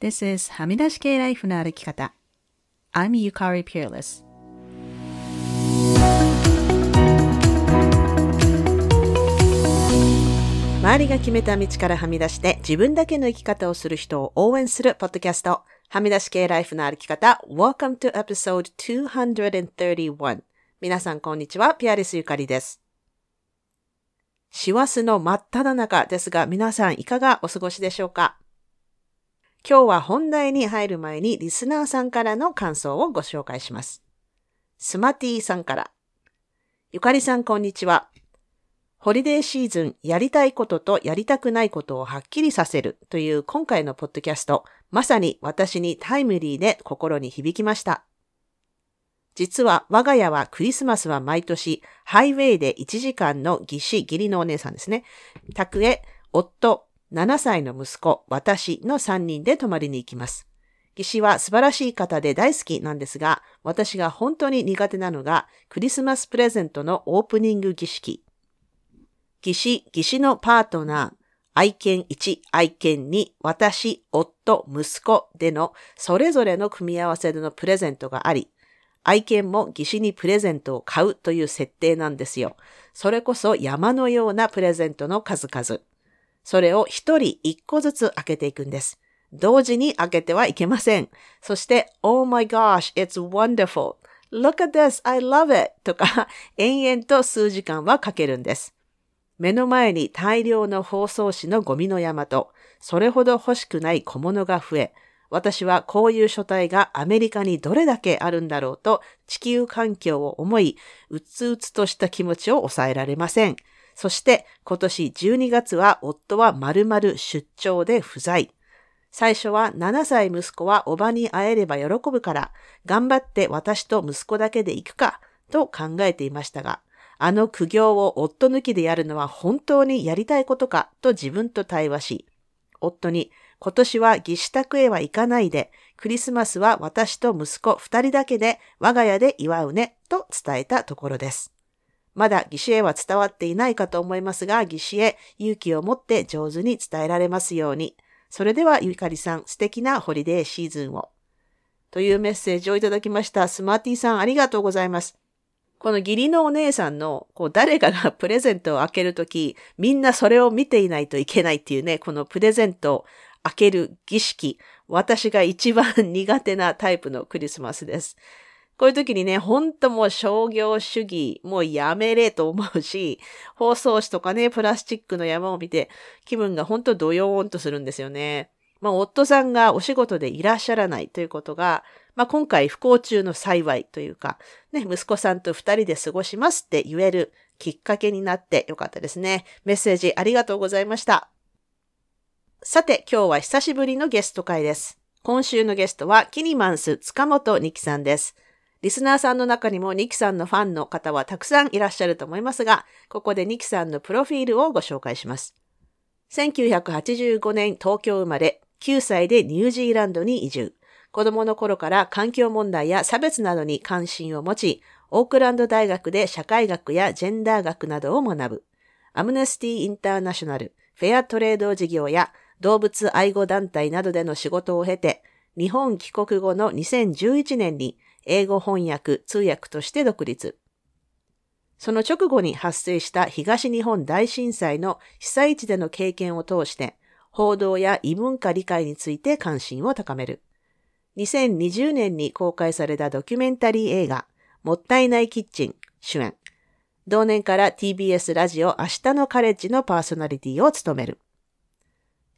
This is はみ出し系ライフの歩き方。I'm Yukari Peerless. 周りが決めた道からはみ出して自分だけの生き方をする人を応援するポッドキャスト。はみ出し系ライフの歩き方。Welcome to episode 231. 皆さんこんにちは。ピアレスゆかりです。師走の真っ只中ですが、皆さんいかがお過ごしでしょうか？今日は本題に入る前にリスナーさんからの感想をご紹介します。スマティさんから。ゆかりさんこんにちは。ホリデーシーズン、やりたいこととやりたくないことをはっきりさせるという今回のポッドキャスト、まさに私にタイムリーで心に響きました。実は我が家はクリスマスは毎年ハイウェイで1時間の義士、義理のお姉さんですね。宅へ夫、7歳の息子、私の3人で泊まりに行きます。義士は素晴らしい方で大好きなんですが、私が本当に苦手なのがクリスマスプレゼントのオープニング儀式。義士、義士のパートナー、愛犬1、愛犬2、私、夫、息子でのそれぞれの組み合わせでのプレゼントがあり、愛犬も義士にプレゼントを買うという設定なんですよ。それこそ山のようなプレゼントの数々。それを一人一個ずつ開けていくんです。同時に開けてはいけません。そして、Oh my gosh, it's wonderful. Look at this, I love it. とか、延々と数時間はかけるんです。目の前に大量の包装紙のゴミの山と、それほど欲しくない小物が増え、私はこういう書体がアメリカにどれだけあるんだろうと地球環境を思い、うつうつとした気持ちを抑えられません。そして今年12月は夫は丸々出張で不在。最初は7歳息子はおばに会えれば喜ぶから、頑張って私と息子だけで行くか、と考えていましたが、あの苦行を夫抜きでやるのは本当にやりたいことかと自分と対話し、夫に今年は義士宅へは行かないで、クリスマスは私と息子二人だけで我が家で祝うねと伝えたところです。まだ義士へは伝わっていないかと思いますが、義士へ勇気を持って上手に伝えられますように。それではゆかりさん素敵なホリデーシーズンを。というメッセージをいただきました。スマーティーさんありがとうございます。この義理のお姉さんの、こう、誰かがプレゼントを開けるとき、みんなそれを見ていないといけないっていうね、このプレゼントを開ける儀式、私が一番苦手なタイプのクリスマスです。こういう時にね、ほんともう商業主義、もうやめれと思うし、包装紙とかね、プラスチックの山を見て、気分がほんとドヨーンとするんですよね。まあ、夫さんがお仕事でいらっしゃらないということが、まあ、今回不幸中の幸いというか、ね、息子さんと二人で過ごしますって言えるきっかけになってよかったですね。メッセージありがとうございました。さて、今日は久しぶりのゲスト会です。今週のゲストは、キニマンス塚本ニキさんです。リスナーさんの中にもニキさんのファンの方はたくさんいらっしゃると思いますが、ここでニキさんのプロフィールをご紹介します。1985年東京生まれ、9歳でニュージーランドに移住。子供の頃から環境問題や差別などに関心を持ち、オークランド大学で社会学やジェンダー学などを学ぶ。アムネスティ・インターナショナル、フェアトレード事業や動物愛護団体などでの仕事を経て、日本帰国後の2011年に英語翻訳、通訳として独立。その直後に発生した東日本大震災の被災地での経験を通して、報道や異文化理解について関心を高める。2020年に公開されたドキュメンタリー映画、もったいないキッチン主演。同年から TBS ラジオ明日のカレッジのパーソナリティを務める。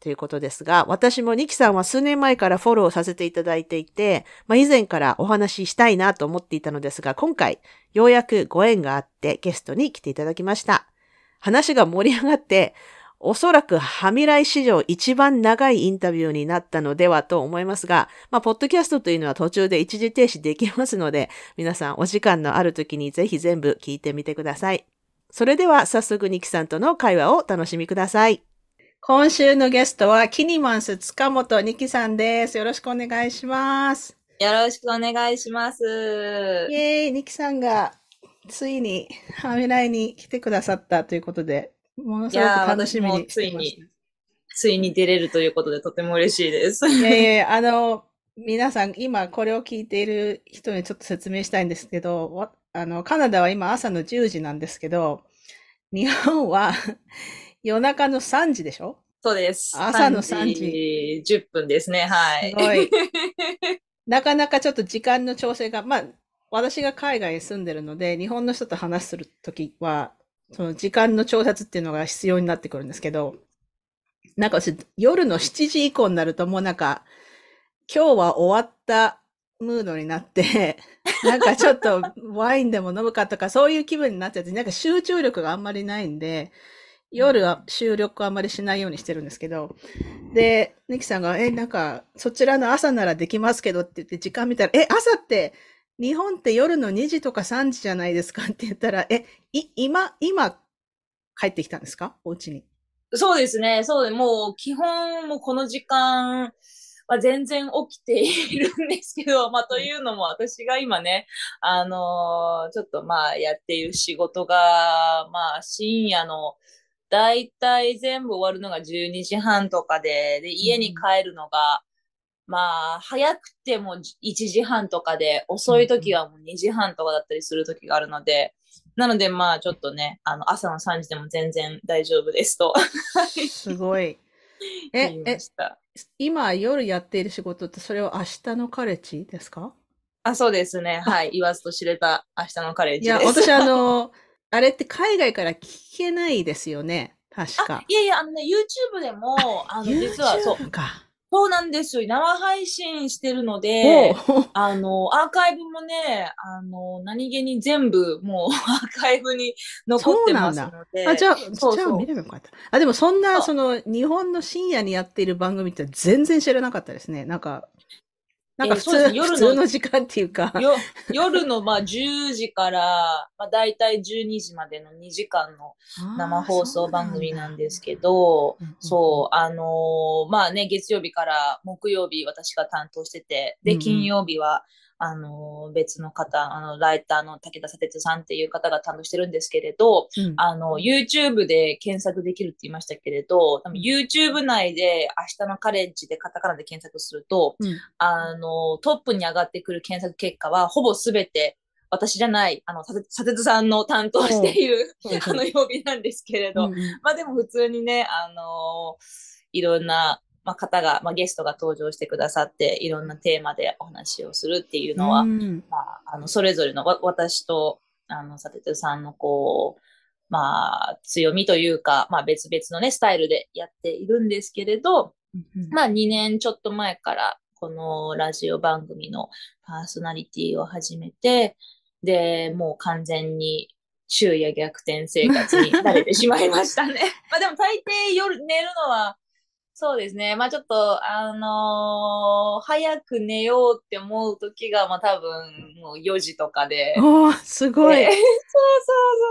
ということですが、私もニキさんは数年前からフォローさせていただいていて、まあ、以前からお話ししたいなと思っていたのですが、今回、ようやくご縁があってゲストに来ていただきました。話が盛り上がって、おそらくハミライ史上一番長いインタビューになったのではと思いますが、まあ、ポッドキャストというのは途中で一時停止できますので、皆さんお時間のある時にぜひ全部聞いてみてください。それでは早速ニキさんとの会話をお楽しみください。今週のゲストはキニマンス塚本ニキさんです。よろしくお願いします。よろしくお願いします。イェーイ、ニキさんがついにハミライに来てくださったということで、ものすごく楽しみにしてまいやー私もついについに出れるということでとても嬉しいです。いやいやいや、あの、皆さん、今これを聞いている人にちょっと説明したいんですけど、わあの、カナダは今朝の10時なんですけど、日本は夜中の3時でしょ？そうです。朝の3時10分ですね。はい。い。なかなかちょっと時間の調整が、まあ、私が海外に住んでるので、日本の人と話するときは、その時間の調節っていうのが必要になってくるんですけど、なんか私、夜の7時以降になるともうなんか、今日は終わったムードになって、なんかちょっとワインでも飲むかとか、そういう気分になっちゃって、なんか集中力があんまりないんで、夜は収録あんまりしないようにしてるんですけど、で、ニキさんが、え、なんか、そちらの朝ならできますけどって言って時間見たら、え、朝って、日本って夜の2時とか3時じゃないですかって言ったら、え、い、今、今、帰ってきたんですか？お家に。そうですね。そうで、もう基本もうこの時間は全然起きているんですけど、まあというのも私が今ね、あのーちょっとまあやっている仕事が、まあ深夜のだいたい全部終わるのが12時半とかで、で、家に帰るのが、まあ早くても1時半とかで、遅い時はもう2時半とかだったりする時があるので、なのでまあちょっとね、あの朝の3時でも全然大丈夫ですと。すごい。え、え。今夜やっている仕事って、それは明日のカレッジですか？あ、そうですね。はい。言わずと知れた明日のカレッいや、ジです。私あの、あれって海外から聞けないですよね。確か。いやいや、あのね、YouTube でも、あの、実はそう、YouTube か。そうなんですよ。生配信してるので、おうあの、アーカイブもね、あの、何気に全部、もう、アーカイブに残ってますので。あ、じゃあ、そうじゃあ見ればよかった。あ、でもそんな、そうその、日本の深夜にやっている番組って全然知らなかったですね。なんか、なんか普通、えー夜のの時間っていうか。よ夜の、まあ、10時から、まあ、だいたい12時までの2時間の生放送番組なんですけど、そう、あのーまあね、月曜日から木曜日私が担当してて、で、金曜日は、あのー別の方、あの、ライターの武田砂鉄さんっていう方が担当してるんですけれど、うん。あの、YouTube で検索できるって言いましたけれど、多分 YouTube 内で明日のカレッジでカタカナで検索すると、うん。あの、トップに上がってくる検索結果は、ほぼすべて私じゃない、あの、砂鉄さんの担当している、あの、曜日なんですけれど、うんうん。まあでも普通にね、あのいろんな、まあ、方が、まあ、ゲストが登場してくださって、いろんなテーマでお話をするっていうのは、うんまあ、あの、それぞれのわ私と、あの、サテトさんのこう、まあ、強みというか、まあ別々のね、スタイルでやっているんですけれど、まあ2年ちょっと前から、このラジオ番組のパーソナリティを始めて、で、もう完全に昼夜逆転生活に慣れてしまいましたね。まあでも大抵夜寝るのは、そうですね。まあちょっと、あのー早く寝ようって思う時が、まあ多分もう4時とかで。おーすごい。で そうそう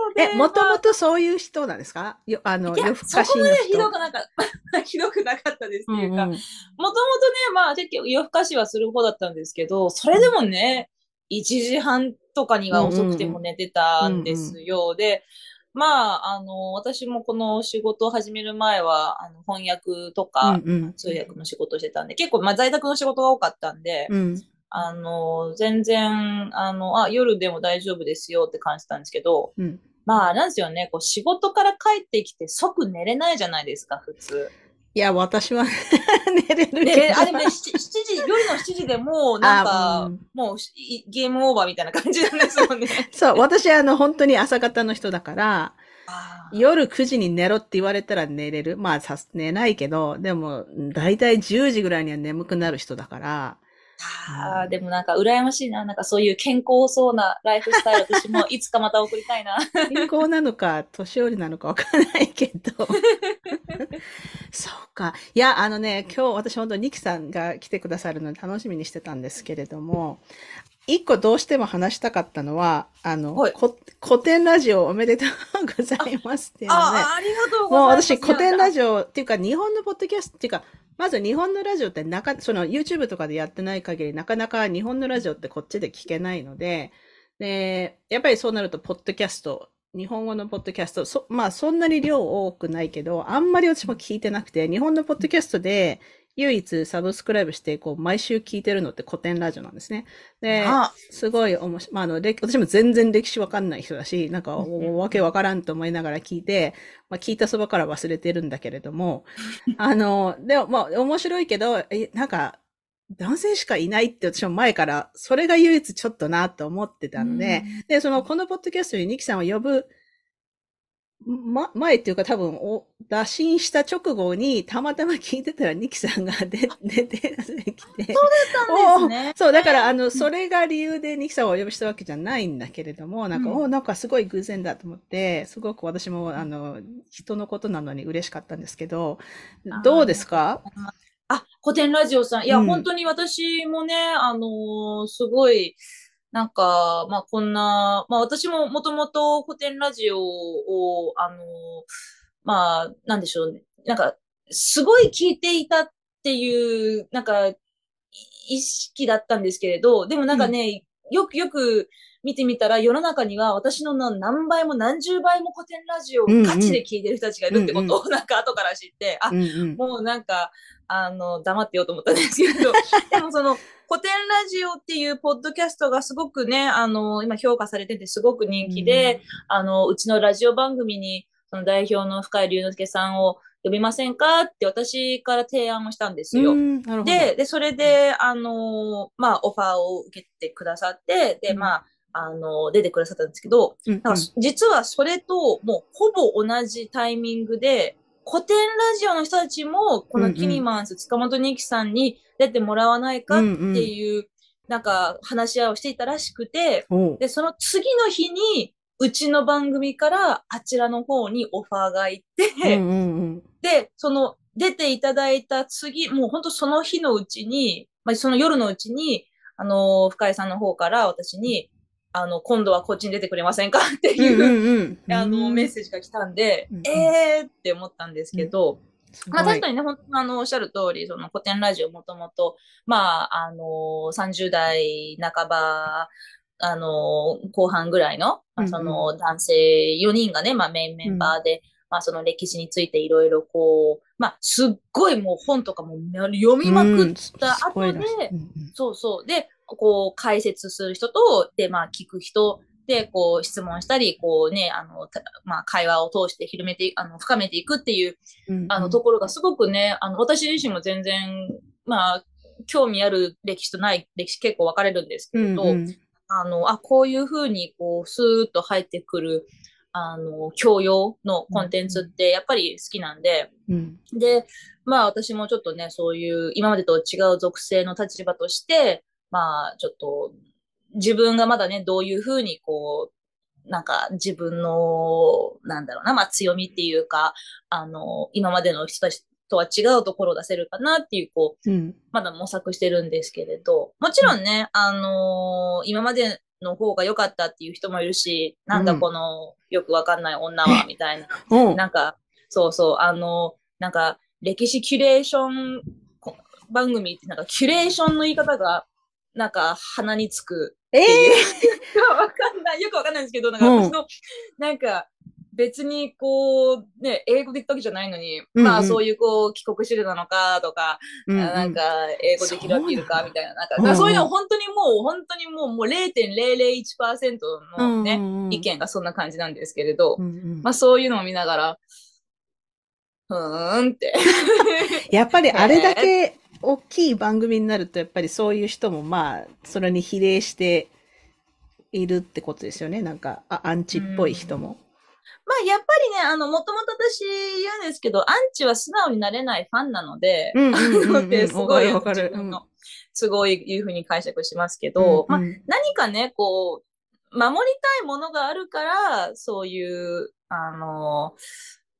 そう。でえ、もとまあもとそういう人なんですか？よ、あの、夜更かしのそこまでひど人。くなかった。ひどくなかったですっていうか、もともとね、まあ、結構夜更かしはする方だったんですけど、それでもね、1時半とかには遅くても寝てたんですよ。で、まあ、あの、私もこの仕事を始める前は、あの、翻訳とか、うんうん通訳の仕事をしてたんで、結構、まあ、在宅の仕事が多かったんで、うん。あの、全然、あの、あ、夜でも大丈夫ですよって感じたんですけど、うん。まあ、なんですよね、こう、仕事から帰ってきて即寝れないじゃないですか、普通。いや、私は 寝れるけで、ど。あ、でもね、7, 時、夜の7時でもう、なんあか、うんもうしいゲームオーバーみたいな感じなんですよね。そう、私あの、本当に朝方の人だから、あー夜9時に寝ろって言われたら寝れる。まあ、さす寝ないけど、でも、だいたい10時ぐらいには眠くなる人だから、あー、でもなんか羨ましいな。なんかそういう健康そうなライフスタイル、私もいつかまた送りたいな。健康なのか、年寄りなのかわからないけど。そうか。いや、あのね、今日私本当にニキさんが来てくださるので楽しみにしてたんですけれども、一個どうしても話したかったのは、あの、はいこ古典ラジオおめでとうございますっていうのね。あー、ありがとうごもうざいます。私古典ラジジオっていうか日本のポッドキャストっていうか、まず日本のラジオってなか、その YouTube とかでやってない限りなかなか日本のラジオってこっちで聞けないので、で、やっぱりそうなるとポッドキャスト日本語のポッドキャスト、そまあそんなに量多くないけど、あんまり私も聞いてなくて、日本のポッドキャストで唯一サブスクライブして、こう、毎週聞いてるのって古典ラジオなんですね。で、すごい面白い。まあ、あの、私も全然歴史わかんない人だし、なんか、わけわからんと思いながら聞いて、まあ、聞いたそばから忘れてるんだけれども、あの、でも、まあ、面白いけど、え、なんか、男性しかいないって私も前から、それが唯一ちょっとなと思ってたので、で、その、このポッドキャストにニキさんを呼ぶま、前っていうか多分、お、打診した直後に、たまたま聞いてたら、ニキさんが出、出てきて。そうだったんですね。そう、だから、あの、それが理由でニキさんをお呼びしたわけじゃないんだけれども、なんか、うん、お、なんかすごい偶然だと思って、すごく私も、あの、人のことなのに嬉しかったんですけど、どうですか？あ、古典ラジオさん。いや、うん、本当に私もね、あのー、すごい、なんか、まあこんな、まあ私ももともと古典ラジオを、あの、まあ、なんでしょうね。なんか、すごい聞いていたっていう、なんか、意識だったんですけれど、でもなんかね、うん、よくよく見てみたら世の中には私の何倍も何十倍も古典ラジオをガチで聞いてる人たちがいるってことを なんか後から知って、あ、もうなんか、あの、黙ってようと思ったんですけど、でもその、古典ラジオっていうポッドキャストがすごくね、あの、今評価されててすごく人気で、うん、あの、うちのラジオ番組に、その代表の深井龍之介さんを呼びませんか？って私から提案をしたんですよ。で、で、それで、あの、まあ、オファーを受けてくださって、で、まあ、あの、出てくださったんですけど、うんうん、実はそれと、もう、ほぼ同じタイミングで、古典ラジオの人たちも、このキニマンス、塚本二木さんに出てもらわないかっていう、なんか話し合いをしていたらしくて、で、その次の日に、うちの番組からあちらの方にオファーが行って、で、その出ていただいた次、もう本当その日のうちに、まあ、その夜のうちに、あの、深井さんの方から私に、あの、今度はこっちに出てくれませんか？っていう、うんうんうん、あの、メッセージが来たんで、うんうん、えーって思ったんですけど、うん、まあ確かにね、本当あの、おっしゃる通り、その古典ラジオもともと、まあ、あの、30代半ば、あの、後半ぐらいの、まあ、その男性4人がね、まあメインメンバーで、うん、まあその歴史についていろいろこう、まあすっごいもう本とかも読みまくった後で、うん、そうそう。で、こう、解説する人と、で、まあ、聞く人で、こう、質問したり、こうね、あの、まあ、会話を通して広めて、あの、深めていくっていう、あの、ところがすごくね、あの、私自身も全然、まあ、興味ある歴史とない歴史結構分かれるんですけれど、うんうん、あの、あ、こういうふうに、こう、スーッと入ってくる、あの、教養のコンテンツってやっぱり好きなんで、うん、で、まあ私もちょっとね、そういう今までと違う属性の立場として、まあ、ちょっと、自分がまだね、どういうふうにこう、なんか自分の、なんだろうな、まあ強みっていうか、あの、今までの人たちとは違うところを出せるかなっていう、こう、うん、まだ模索してるんですけれど、もちろんね、うん、あの今までの方が良かったっていう人もいるし、なんだこの、よくわかんない女は、みたいな。う。ん、なんか、そうそう、あの、なんか、歴史キュレーション番組ってなんかキュレーションの言い方がなんか鼻につくっていう。えー、わかんない。よくわかんないんですけど、なんか私の、うん、なんか、別にこう、ね、英語で言ったわけじゃないのに、うんうん、まあそういうこう、帰国子女なのかとか、うんうん、なんか、英語できるわけいるかみたいな、なんか、うんうん、そういうの本当にもう、本当にもう、もう0.001%のね、うんうん、意見がそんな感じなんですけれど、うんうん、まあそういうのを見ながら、ふーんって。やっぱりあれだけ 大きい番組になると、やっぱりそういう人もまあ、それに比例しているってことですよね。なんか、あアンチっぽい人も。まあ、やっぱりね、あの、もともと私言うんですけど、アンチは素直になれないファンなので、うんうんすごい、自分の、すごいいうふうに解釈しますけど、うんうん、まあ、何かね、こう、守りたいものがあるから、そういう、あの、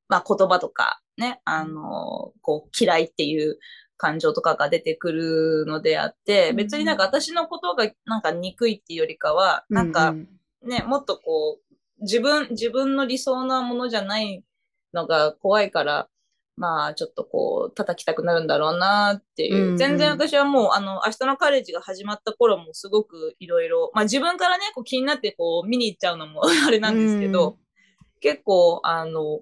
まあ、言葉とか、ね、あの、こう、嫌いっていう感情とかが出てくるのであって、別になんか私のことがなんか憎いっていうよりかは、なんかね、もっとこう、自分、自分の理想なものじゃないのが怖いから、まあ、ちょっとこう、叩きたくなるんだろうなっていう。全然私はもう、あの、明日のカレッジが始まった頃もすごくいろいろ、まあ自分からね、こう気になってこう見に行っちゃうのも あれなんですけど、結構、あの、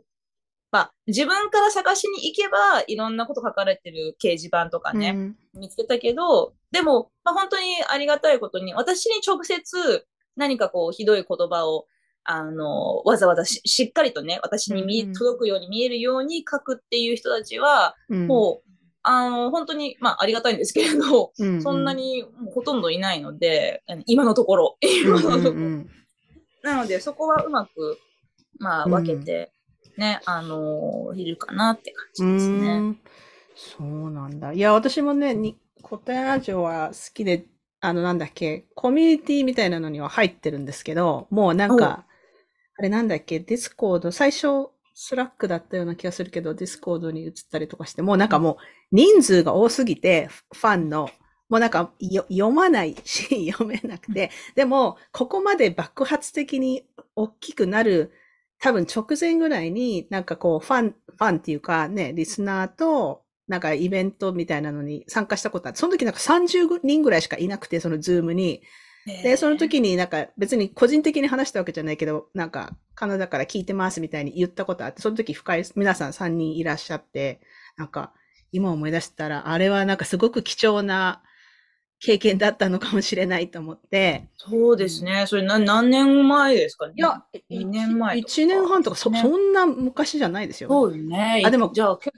まあ、自分から探しに行けば、いろんなこと書かれてる掲示板とかね、うん。見つけたけど、でも、まあ、本当にありがたいことに、私に直接何かこう、ひどい言葉を、あの、わざわざししっかりとね、私に見、うんうん。届くように見えるように書くっていう人たちは、うん。もう、あの、本当に、まあ、ありがたいんですけれど、うんうん。そんなにもうほとんどいないので、今のところ、うん今のところ。うんうんなので、そこはうまく、まあ、うん。分けて、ね、あのいるかなって感じうですね。そうなんだ。いや、私もね、にコテンラジオは好きで、あの、なんだっけ、コミュニティみたいなのには入ってるんですけど、もうなんか、あれなんだっけ、 Discord、最初、 Slack だったような気がするけど、 Discord に移ったりとかして、もうなんかもう、人数が多すぎて、ファンの、もうなんかよ読まないし、読めなくて、でも、ここまで爆発的に大きくなる、多分直前ぐらいに、なんかこう、ファン、ファンっていうかね、リスナーと、なんかイベントみたいなのに参加したことあって、その時なんか30人ぐらいしかいなくて、そのズームに。で、その時になんか別に個人的に話したわけじゃないけど、なんかカナダから聞いてますみたいに言ったことあって、その時深い、皆さん3人いらっしゃって、なんか今思い出したら、あれはなんかすごく貴重な経験だったのかもしれないと思って、そうですね。それな何年前ですかね？いや、二年前とか1年半とかそ、ねそんな昔じゃないですよ。そうよね。あでもじゃあ、結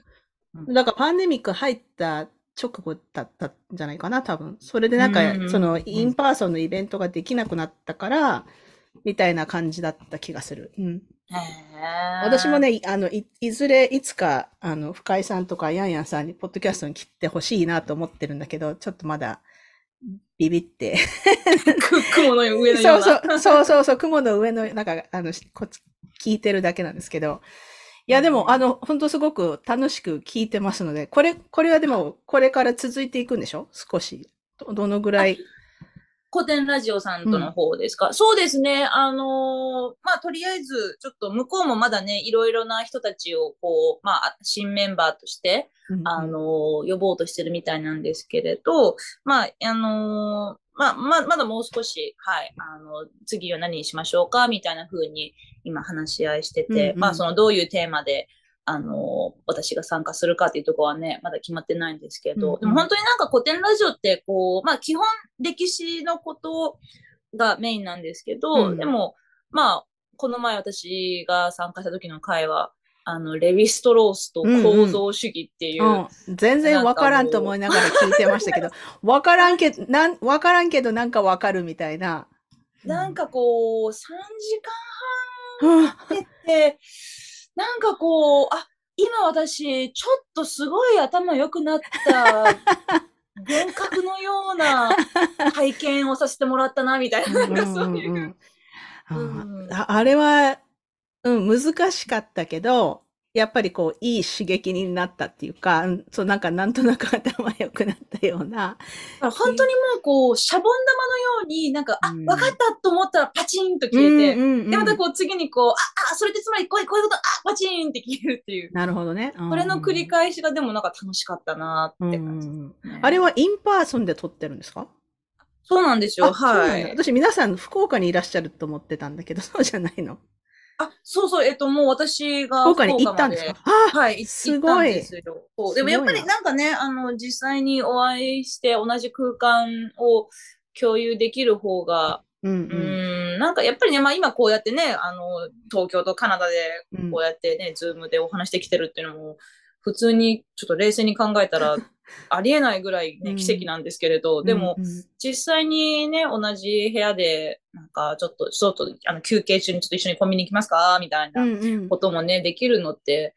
だからパンデミック入った直後だったんじゃないかな、多分。それでなんかうん、その、 in-person のイベントができなくなったから、みたいな感じだった気がする。うん。私も、ね、いあの、い、いずれ、いつか、あの、深井さんとかヤンヤンさんに、ポッドキャストに来てほしいなと思ってるんだけど、ちょっとまだ、ビビって。く雲の上のような。そうそう、そうそうそう、雲の上の、なんか、あの、こっち、聞いてるだけなんですけど。いや、でも、あの、本当すごく楽しく聞いてますので、これ、これはでも、これから続いていくんでしょ？少し。ど、どのぐらい？古典ラジオさんとの方ですか、そうですね。あのーまあ、とりあえず、ちょっと向こうもまだね、いろいろな人たちを、こう、まあ、新メンバーとして、あの、呼ぼうとしてるみたいなんですけれど、まあ、あのまあ、ま、まだもう少し、はい、あの、次は何にしましょうか、みたいな風に今話し合いしてて、うんうん。まあ、そのどういうテーマで、あの、私が参加するかっていうところはね、まだ決まってないんですけど、うんうん。でも本当になんか古典ラジオって、こう、まあ、基本歴史のことがメインなんですけど、うん。でも、まあ、この前私が参加した時の会は、あの、レヴィストロースと構造主義っていう、うん、全然わからんと思いながら聞いてましたけど、わからんけど、なん、わからんけどなんかわかるみたいな。なんかこう、3時うん、間経って、なんかこう、あ、今私、ちょっとすごい頭良くなった、幻覚のような体験をさせてもらったな、みたいな、なんかそういう。あれは、うん、難しかったけど、やっぱりこう、いい刺激になったっていうか、うんそう、なんかなんとなく頭良くなったような。本当にもうこう、シャボン玉のように、なんか、あ、うんわかったと思ったらパチンと消えて、うんうんうんで、またこう次にこう、あ、あ、それってつまりこういうこういうこと、あ、パチンって消えるっていう。なるほどね。これの繰り返返しがでもなんか楽しかったなって感じですね、あれは in-person で撮ってるんですか？そうなんですよ。はい。私皆さん福岡にいらっしゃると思ってたんだけど、そうじゃないのあ、そうそう、えっと、もう私が福岡に行ったんですか？はい、すごい。行ったんですよ。でもやっぱりな。なんかね、あの、実際にお会いして同じ空間を共有できる方が、うんうーん、なんかやっぱりね、まあ今こうやってね、あの、東京とカナダでうん。こうやってね、ズームでお話できてるっていうのも、普通にちょっと冷静に考えたら、ありえないぐらいね、うん奇跡なんですけれど、でも、うんうん実際にね、同じ部屋で、なんかちょっと、ちょっと、あの、休憩中にちょっと一緒にコンビニ行きますか？みたいなうんうんこともね、できるのって、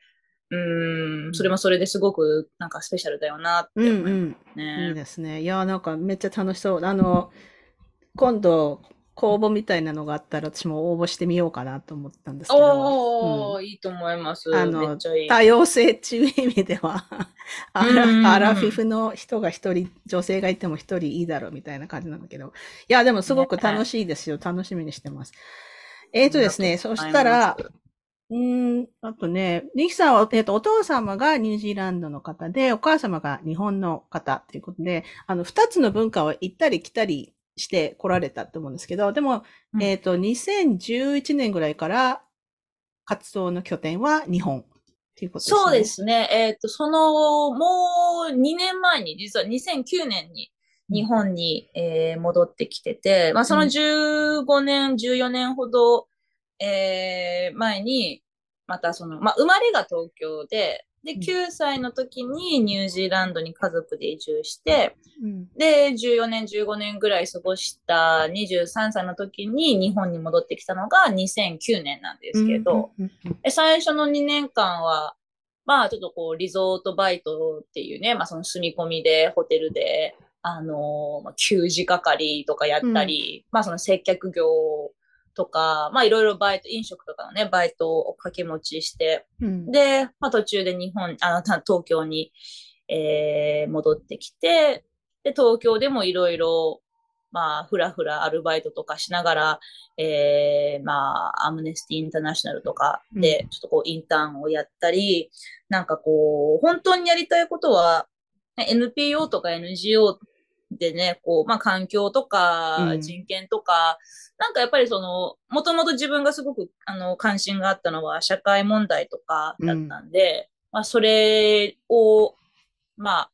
うーん、それもそれですごく、なんかスペシャルだよなってうん思いますうん。いいね。ですね。いや、なんかめっちゃ楽しそう。あの、今度、公募みたいなのがあったら私も応募してみようかなと思ったんですけど。おー、いいと思います。あのいい。多様性っていう意味では、アうんうんうんラアラフィフの人が一人、女性がいても一人いいだろうみたいな感じなんだけど。いや、でもすごく楽しいですよ。楽しみにしてます。えっ、とですね、そしたら、うーん、あとね、ニキさんは、えっ、と、お父様がニュージーランドの方で、お母様が日本の方ということで、あの、二つの文化を行ったり来たりして来られたと思うんですけど、でも、うんえっ、と、2011年ぐらいから、活動の拠点は日本っていうことですね。そうですね。えっ、と、その、もう2年前に、実は2009年に日本に、えー戻ってきてて、まあそのうん15年、14年ほど、えー前に、またその、まあ生まれが東京で、で、うん。9歳の時にニュージーランドに家族で移住して、うん。で、14年、15年ぐらい過ごした23歳の時に日本に戻ってきたのが2009年なんですけど、うんうんうんで最初の2年間は、まあちょっとこうリゾートバイトっていうね、まあその住み込みでホテルで、あのまあ給仕係とかやったり、まあその接客業とか、まあいろいろバイト、飲食とかのね、バイトを掛け持ちして、うん。で、まあ途中で日本、あの、た東京に、えー戻ってきて、で、東京でもいろいろ、まあ、ふらふらアルバイトとかしながら、えー、まあ、アムネスティインターナショナルとかで、ちょっとこう、インターンをやったり、なんかこう、本当にやりたいことは、ね NPO とか NGO でね、こう、まあ、環境とかう、ん。人権とか、なんかやっぱりその、もともと自分がすごく、あの、関心があったのは社会問題とかだったんで、まあ、それを、まあ、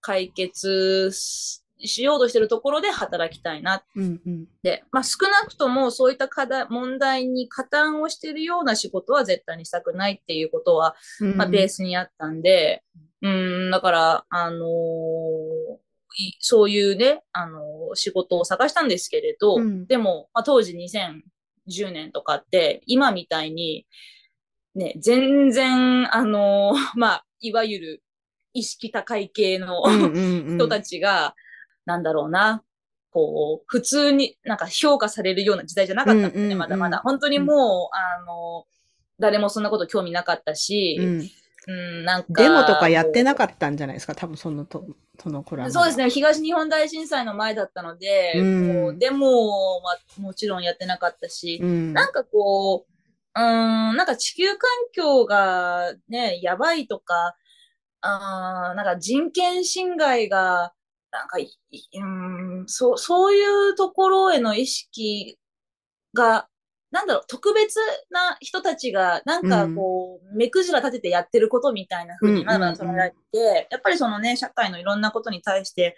解決ししようとしてるところで働きたいなっうんうん。て。まあ、少なくともそういった課題、問題に加担をしているような仕事は絶対にしたくないっていうことは、うんまあ、ベースにあったんで、うん、だから、あのーいそういうね、あのー仕事を探したんですけれど、うん。でも、まあ、当時2010年とかって、今みたいに、ね、全然、あのー まあ、いわゆる意識高い系の、人たちが、なん。だろうな、こう、普通になんか評価されるような時代じゃなかったんですね、まだまだ。本当にもう、あの、誰もそんなこと興味なかったし、うんうん、なんか。デモとかやってなかかったんじゃないですか？多分そのと、その頃は。そうですね、東日本大震災の前だったので、うんもうデモはもちろんやってなかったし、うん。なんかこう、うーん、なんか地球環境がね、やばいとか、あーなんか人権侵害が、なんかうーん、そう、そういうところへの意識が、なんだろう、特別な人たちが、なんかこう、目くじら立ててやってることみたいな風にまだまだ捉えられて、やっぱりそのね、社会のいろんなことに対して、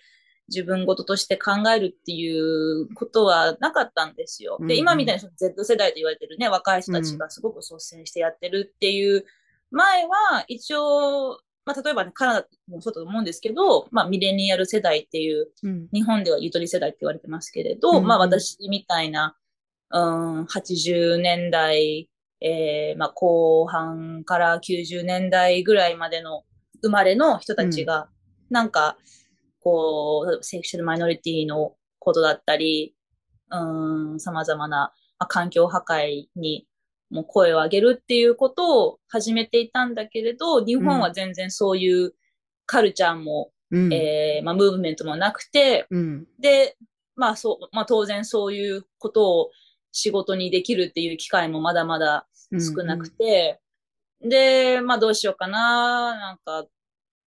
自分事として考えるっていうことはなかったんですよ。で、うんうん。今みたいにその Z 世代と言われてるね、若い人たちがすごく率先してやってるっていう前は、一応、まあ、例えばね、カナダもそうだと思うんですけど、まあ、ミレニアル世代っていう、うん。日本ではゆとり世代って言われてますけれど、うんうん。まあ、私みたいな、うん、80年代、えーまあ、後半から90年代ぐらいまでの生まれの人たちが、なんか、こう、セクシュアルマイノリティのことだったり、うん、様々な、まあ、環境破壊にもう声を上げるっていうことを始めていたんだけれど、日本は全然そういうカルチャーも、うん。えーまあ、ムーブメントもなくて、うん。で、まあそう、まあ当然そういうことを仕事にできるっていう機会もまだまだ少なくて、で、まあどうしようかな、なんか、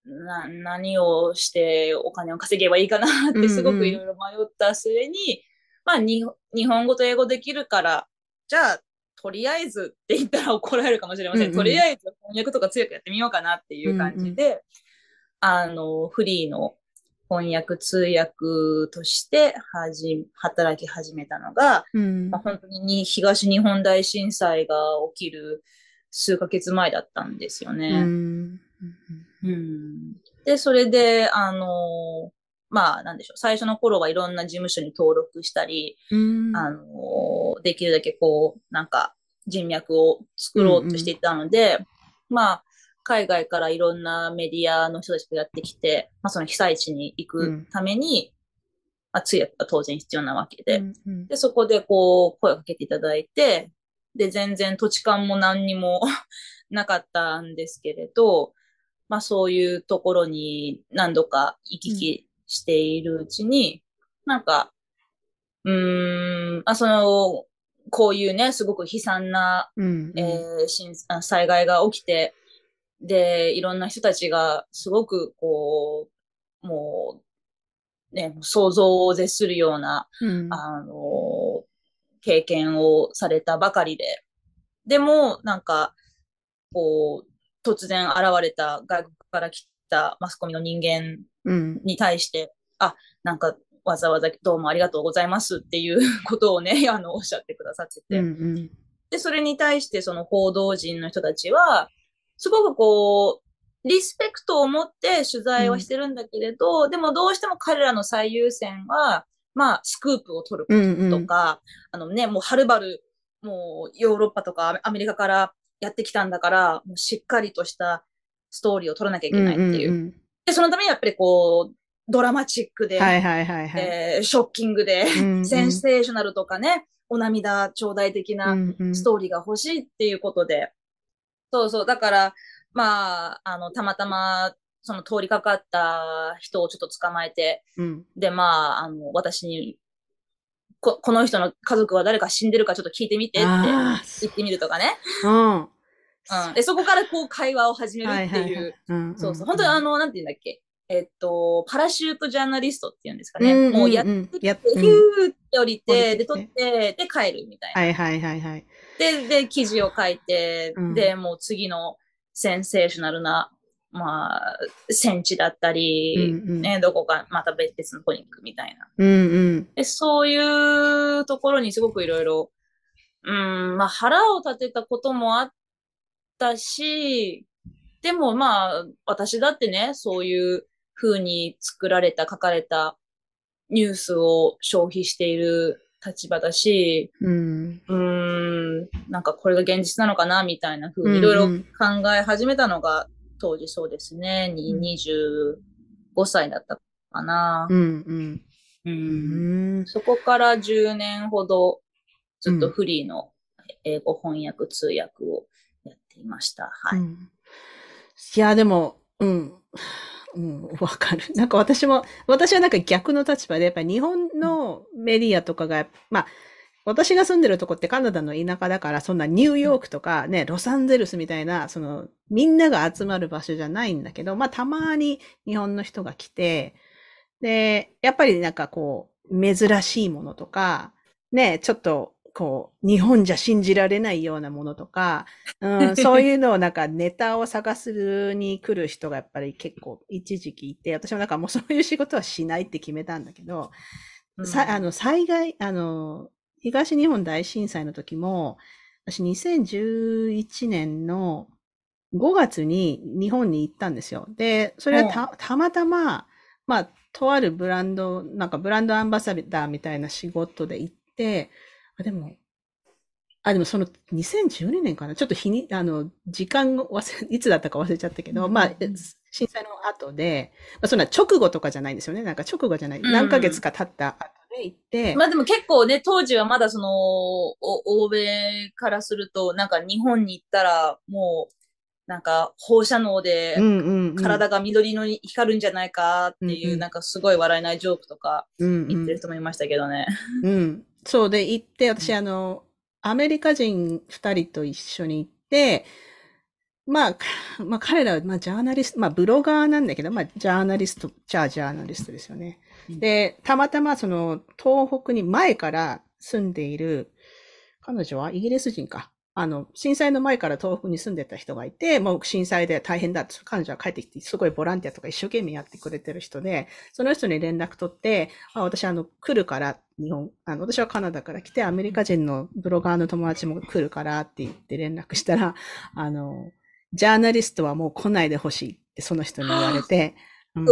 な、何をしてお金を稼げばいいかなってすごくいろいろ迷った末に、まあに日本語と英語できるから、じゃあ、とりあえずって言ったら怒られるかもしれません。うんうん。とりあえず翻訳とか強くやってみようかなっていう感じで、あの、フリーの翻訳通訳としてはじ、働き始めたのが、うん。まあ、本当にに東日本大震災が起きる数ヶ月前だったんですようね。ん。うん。で、それで、あの、まあ、なんでしょう。最初の頃はいろんな事務所に登録したり、うん。あの、できるだけこう、なんか人脈を作ろうとしていたので、まあ、海外からいろんなメディアの人たちがやってきて、まあ、その被災地に行くために、まあ、通訳が当然必要なわけで、うんで、そこでこう、声をかけていただいて、で、全然土地勘も何にも なかったんですけれど、まあそういうところに何度か行き来しているうちに、なんか、うーん、あ、その、こういうね、すごく悲惨な、うんえー震あ災害が起きて、で、いろんな人たちがすごくこう、もう、ね、想像を絶するような、うんあの、経験をされたばかりで、でも、なんか、こう、突然現れた外国から来たマスコミの人間うん。に対して、あ、なんか、わざわざどうもありがとうございますっていう ことをね、あの、おっしゃってくださってて。うんうん。で、それに対してその報道陣の人たちは、すごくこう、リスペクトを持って取材はしてるんだけれど、でもどうしても彼らの最優先は、まあ、スクープを取るうんうん。とか、あのね、もうはるばる、もうヨーロッパとかアメリカからやってきたんだから、もうしっかりとしたストーリーを取らなきゃいけないっていう。んんんで、そのためにやっぱりこう、ドラマチックで、はいはいはいはい。えーショッキングで、うんうんセンセーショナルとかね、お涙頂戴的なうんうんストーリーが欲しいっていうことで、そうそう、だから、まあ、あの、たまたま、その通りかかった人をちょっと捕まえて、うんで、まあ、あの、私に、こ、この人の家族は誰か死んでるかちょっと聞いてみてってあ言ってみるとかね。あ、うん。うん。で、そこからこう会話を始めるはいっていう。そうそう。本当にあ、の、なんて言うんだっけ。えっと、パラシュートジャーナリストっていうんですかね。うんうんうんもうやってやっヒュうんーって降りて、で、撮って、で、帰るみたいな。はいはいはいはい。で、で、記事を書いて、うんで、もう次のセンセーショナルな、まあ、戦地だったり、うんうんね、どこかまた別のとこに行くみたいな。うんうん。で、そういうところにすごくいろいろ、うん、まあ腹を立てたこともあったし、でもまあ、私だってね、そういう風に作られた、書かれたニュースを消費している立場だし、うん。うーん、なんかこれが現実なのかな、みたいな風にいろいろ考え始めたのが、当時そうですね、にうん25歳だったかな。うんうん。そこから10年ほどずっとフリーの英語翻訳通訳をやっていました。はい。うんいや、でも、うん。うん、わかる。なんか私も、私はなんか逆の立場で、やっぱり日本のメディアとかが、まあ、私が住んでるとこってカナダの田舎だから、そんなニューヨークとかね、ロサンゼルスみたいな、その、みんなが集まる場所じゃないんだけど、まあ、たまに日本の人が来て、で、やっぱりなんかこう、珍しいものとか、ね、ちょっと、こう、日本じゃ信じられないようなものとか、うん、そういうのをなんかネタを探すに来る人がやっぱり結構一時期いて、私もなんかもうそういう仕事はしないって決めたんだけど、うんさあの、災害、あの、東日本大震災の時も、私2011年の5月に日本に行ったんですよ。で、それはたたまたま、まあ、とあるブランド、なんかブランドアンバサダーみたいな仕事で行って、あでも、あ、でもその2012年かなちょっと日に、あの、時間を忘れ、いつだったか忘れちゃったけど、うんまあ、震災の後で、まあ、そんな直後とかじゃないんですよね。なんか直後じゃない。うん何ヶ月か経った後で行って、まあでも結構ね、当時はまだその、お欧米からすると、なんか日本に行ったら、もう、なんか放射能でうんうんうん、体が緑色に光るんじゃないかっていう、うんうんなんかすごい笑えないジョークとかうんうん言ってる人もいましたけどね。うん。そうで行って、私あの、アメリカ人二人と一緒に行って、まあ、かまあ彼らは、まあジャーナリスト、まあブロガーなんだけど、まあジャーナリスト、じゃあジャーナリストですよね。うんで、たまたまその東北に前から住んでいる、彼女はイギリス人か。あの、震災の前から東北に住んでた人がいて、もう震災で大変だって、彼女は帰ってきて、すごいボランティアとか一生懸命やってくれてる人で、その人に連絡取って、あ私あの、来るから、日本、あの、私はカナダから来て、アメリカ人のブロガーの友達も来るからって言って連絡したら、あの、ジャーナリストはもう来ないでほしいってその人に言われて、うん。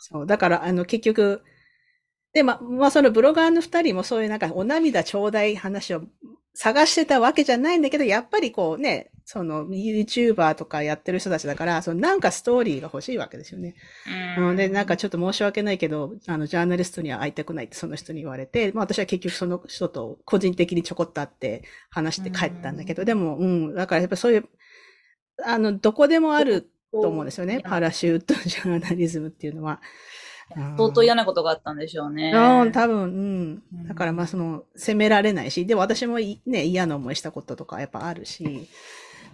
そう、だから、あの、結局、で、ま、まあ、そのブロガーの二人もそういうなんか、お涙ちょうだい話を探してたわけじゃないんだけど、やっぱりこうね、その YouTuber とかやってる人たちだから、そのなんかストーリーが欲しいわけですよね。ううんん、で、なんかちょっと申し訳ないけど、あの、ジャーナリストには会いたくないってその人に言われて、まあ私は結局その人と個人的にちょこっと会って話して帰ったんだけど、でも、うん、だからやっぱそういう、あの、どこでもあると思うんですよね。パラシュートジャーナリズムっていうのは。相当嫌なことがあったんでしょうね。うん、多分、うんう。んだからまあその、責められないし、でも私もいね、嫌な思いしたこととかやっぱあるし、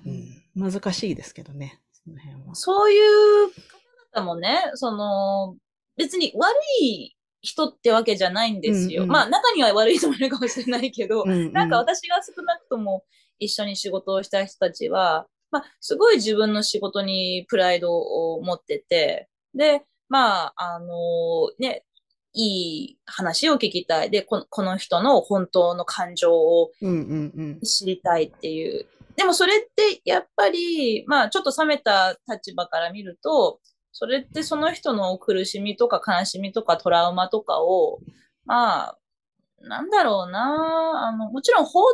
うん、難しいですけどね、その辺は。そういう方々もね、その、別に悪い人ってわけじゃないんですよ。うんうんまあ中には悪い人もいるかもしれないけど、うんうんなんか私が少なくとも一緒に仕事をした人たちは、まあ、すごい自分の仕事にプライドを持ってて、で、まあ、あのね、いい話を聞きたい。で、このこの人の本当の感情を知りたいっていう。でもそれってやっぱり、まあちょっと冷めた立場から見ると、それってその人の苦しみとか悲しみとかトラウマとかを、まあ、なんだろうなあの、もちろん報道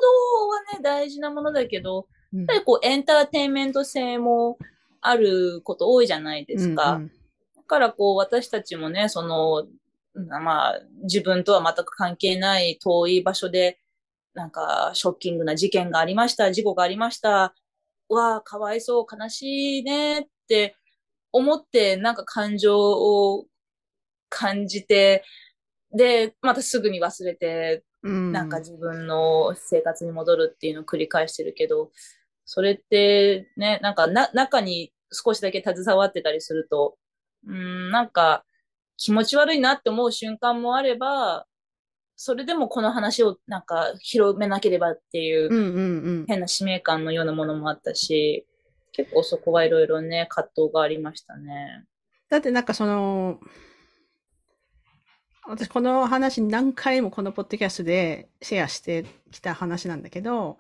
はね、大事なものだけど、やっぱりこうエンターテインメント性もあること多いじゃないですか。うんうん、だからこう私たちもね、その、まあ自分とは全く関係ない遠い場所で、なんかショッキングな事件がありました、事故がありました。わあ、かわいそう、悲しいねって思って、なんか感情を感じて、で、またすぐに忘れて、なんか自分の生活に戻るっていうのを繰り返してるけど、それってね、なんかな、中に少しだけ携わってたりすると、うん、なんか気持ち悪いなって思う瞬間もあれば、それでもこの話をなんか広めなければっていう変な使命感のようなものもあったし、結構そこはいろいろね、葛藤がありましたね。だってなんかその、私この話何回もこのポッドキャストでシェアしてきた話なんだけど、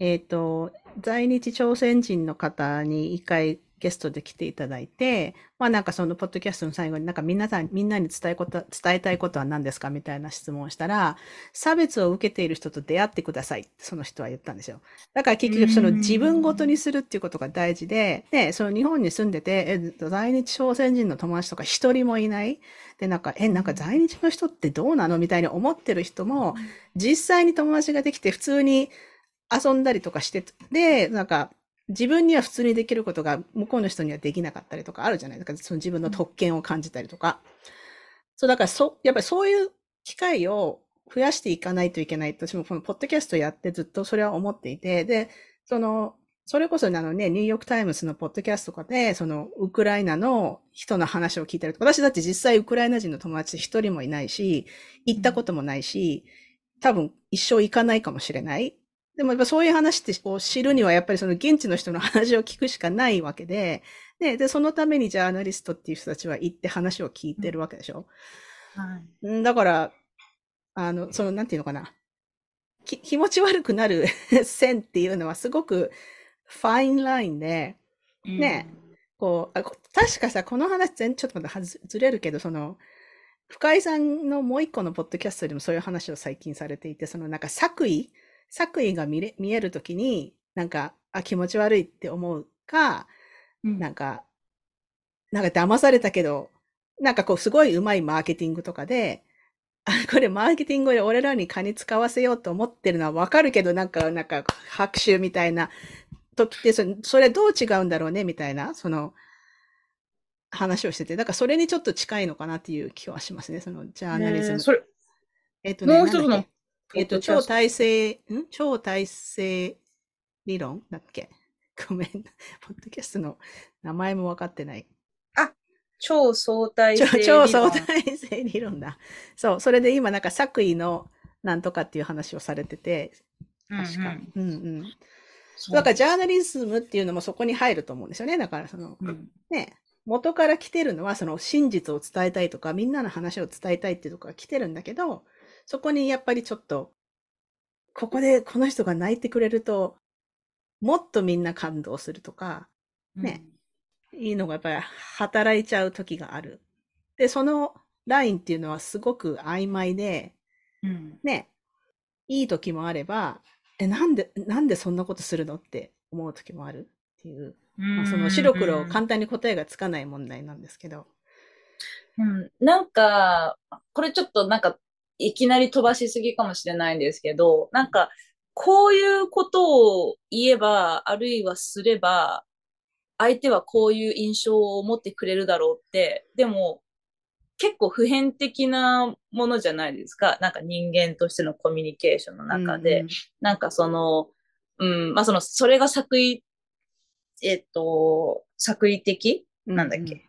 えっ、ー、と、在日朝鮮人の方に一回ゲストで来ていただいて、まあなんかそのポッドキャストの最後になんか皆さん、みんなに伝えこと、伝えたいことは何ですかみたいな質問をしたら、差別を受けている人と出会ってくださいってその人は言ったんですよ。だから結局その自分ごとにするっていうことが大事で、で、その日本に住んでて、え、在日朝鮮人の友達とか一人もいない？で、なんか、え、なんか在日の人ってどうなのみたいに思ってる人も、実際に友達ができて普通に遊んだりとかして、で、なんか、自分には普通にできることが向こうの人にはできなかったりとかあるじゃないですか。その自分の特権を感じたりとか。そう、だからそ、やっぱりそういう機会を増やしていかないといけない。私もこのポッドキャストやってずっとそれは思っていて、で、その、それこそあのね、ニューヨークタイムズのポッドキャストとかで、その、ウクライナの人の話を聞いたりとか、私だって実際ウクライナ人の友達一人もいないし、行ったこともないし、多分一生行かないかもしれない。でもやっぱそういう話って知るにはやっぱりその現地の人の話を聞くしかないわけで、で、で、そのためにジャーナリストっていう人たちは行って話を聞いてるわけでしょ？はい。だから、あの、その、なんていうのかな？き気持ち悪くなる 線っていうのはすごくファインラインで、ね、うん、こう、確かさ、この話全ちょっとまたずれるけど、その、深井さんのもう一個のポッドキャストでもそういう話を最近されていて、そのなんか作為作為が見れ見えるときに、なんか、あ、気持ち悪いって思うか、うん、なんか、なんか騙されたけど、なんかこう、すごいうまいマーケティングとかで、あ、これマーケティングで俺らに金使わせようと思ってるのはわかるけど、なんか、なんか、拍手みたいな時ってそれ、それどう違うんだろうねみたいな、その、話をしてて、だからそれにちょっと近いのかなっていう気はしますね、そのジャーナリズム。それ、えっとね、もう一つのえっ、と、超体制、ん？超体制理論？だっけ？ごめん。ポッドキャストの名前も分かってない。あ、超相対性理論。超相対性理論だ。そう、それで今なんか作為のなんとかっていう話をされてて、確か。うん、うん、うんうんだからジャーナリズムっていうのもそこに入ると思うんですよね。だからその、うん、ね、元から来てるのはその真実を伝えたいとか、みんなの話を伝えたいっていうところが来てるんだけど、そこにやっぱりちょっと、ここでこの人が泣いてくれると、もっとみんな感動するとか、ね、うん、いいのがやっぱり働いちゃう時がある。で、そのラインっていうのはすごく曖昧で、うん、ね、いい時もあれば、え、なんで、なんでそんなことするのって思う時もあるっていう、まあ、その白黒簡単に答えがつかない問題なんですけど。うん、なんか、これちょっとなんかいきなり飛ばしすぎかもしれないんですけど、なんか、こういうことを言えば、あるいはすれば、相手はこういう印象を持ってくれるだろうって、でも、結構普遍的なものじゃないですか。なんか人間としてのコミュニケーションの中で、うん、なんかその、うん、まあその、それが作為、えっと、作為的？なんだっけ、うん、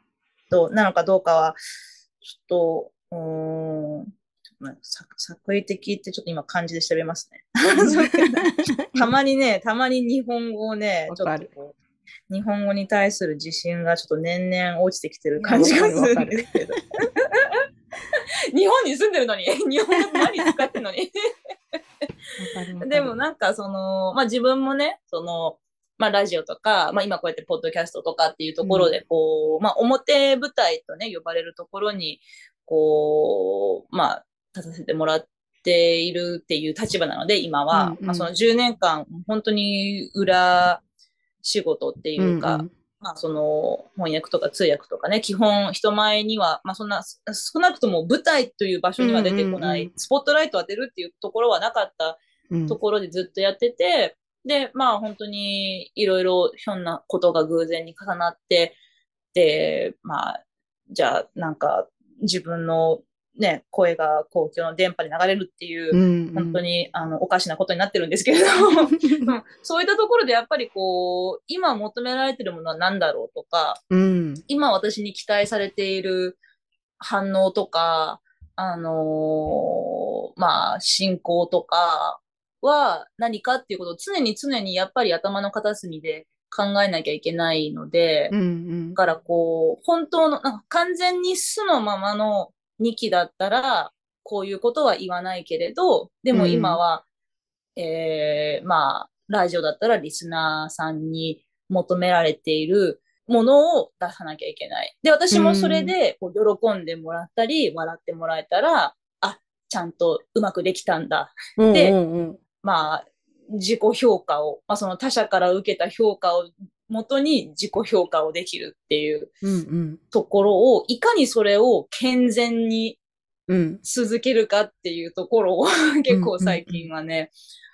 と、なのかどうかは、ちょっと、うん、まあ作作為的ってちょっと今漢字で調べますね。たまにね、たまに日本語をね、ちょっとこう、日本語に対する自信がちょっと年々落ちてきてる感じがするんですけど。日本に住んでるのに、日本語何使ってんのに。でもなんかその、まあ自分もね、その、まあラジオとか、まあ今こうやってポッドキャストとかっていうところで、こう、うん、まあ表舞台とね、呼ばれるところに、こう、まあ立たせてもらっているっていう立場なので、今は、うんうん、まあその10年間、本当に裏仕事っていうか、うんうん。まあ、その翻訳とか通訳とかね、基本人前には、まあそんな、少なくとも舞台という場所には出てこない、スポットライトを当てるっていうところはなかったところでずっとやってて、うん、で、まあ本当にいろいろひょんなことが偶然に重なって、で、まあ、じゃあなんか自分のね、声が公共の電波で流れるっていう、うんうん、本当にあのおかしなことになってるんですけれど そういったところでやっぱりこう、今求められてるものは何だろうとか、うん、今私に期待されている反応とか、あのー、まあ、進行とかは何かっていうことを常に常にやっぱり頭の片隅で考えなきゃいけないので、うんうん、だからこう、本当の、なんか完全に素のままの2期だったら、こういうことは言わないけれど、でも今は、うん、えー、まあ、ラジオだったらリスナーさんに求められているものを出さなきゃいけない。で、私もそれでこう喜んでもらったり、笑ってもらえたら、あ、ちゃんとうまくできたんだ。で、まあ、自己評価を、まあ、その他者から受けた評価をもとに自己評価をできるっていうところを、うんうん、いかにそれを健全に続けるかっていうところを、うん、結構最近はね、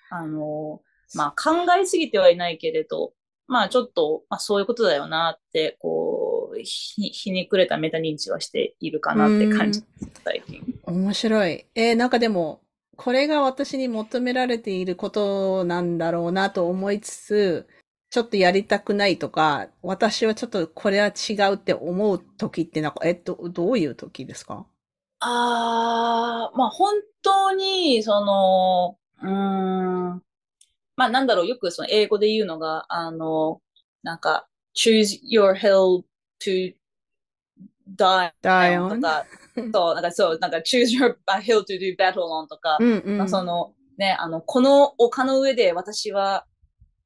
あの、まあ考えすぎてはいないけれど、まあちょっと、まあそういうことだよなって、こう、ひひにくれたメタ認知はしているかなって感じ最近。面白い。えー、なんかでも、これが私に求められていることなんだろうなと思いつつ、ちょっとやりたくないとか、私はちょっとこれは違うって思う時ってなんか、えっと、どういう時ですか？ああ、まあ本当に、その、うん、まあなんだろう、よくその英語で言うのが、あの、なんか、choose your hill to die, die on とか、そう、なんかそう、なんか choose your hill to do battle on とか、うんうん、まあ、その、ね、あの、この丘の上で私は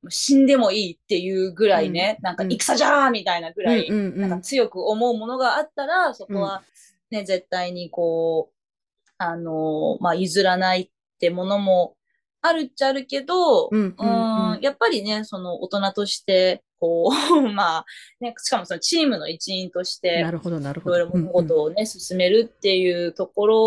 死んでもいいっていうぐらいね、うん、なんか戦じゃーみたいなぐらい、なんか強く思うものがあったら、そこはね、絶対にこう、あのー、まあ、譲らないってものもあるっちゃあるけど、うん、やっぱりね、その大人として、こう、まあ、ね、しかもそのチームの一員として、なるほど、なるほど。いろいろ物事をね、進めるっていうところ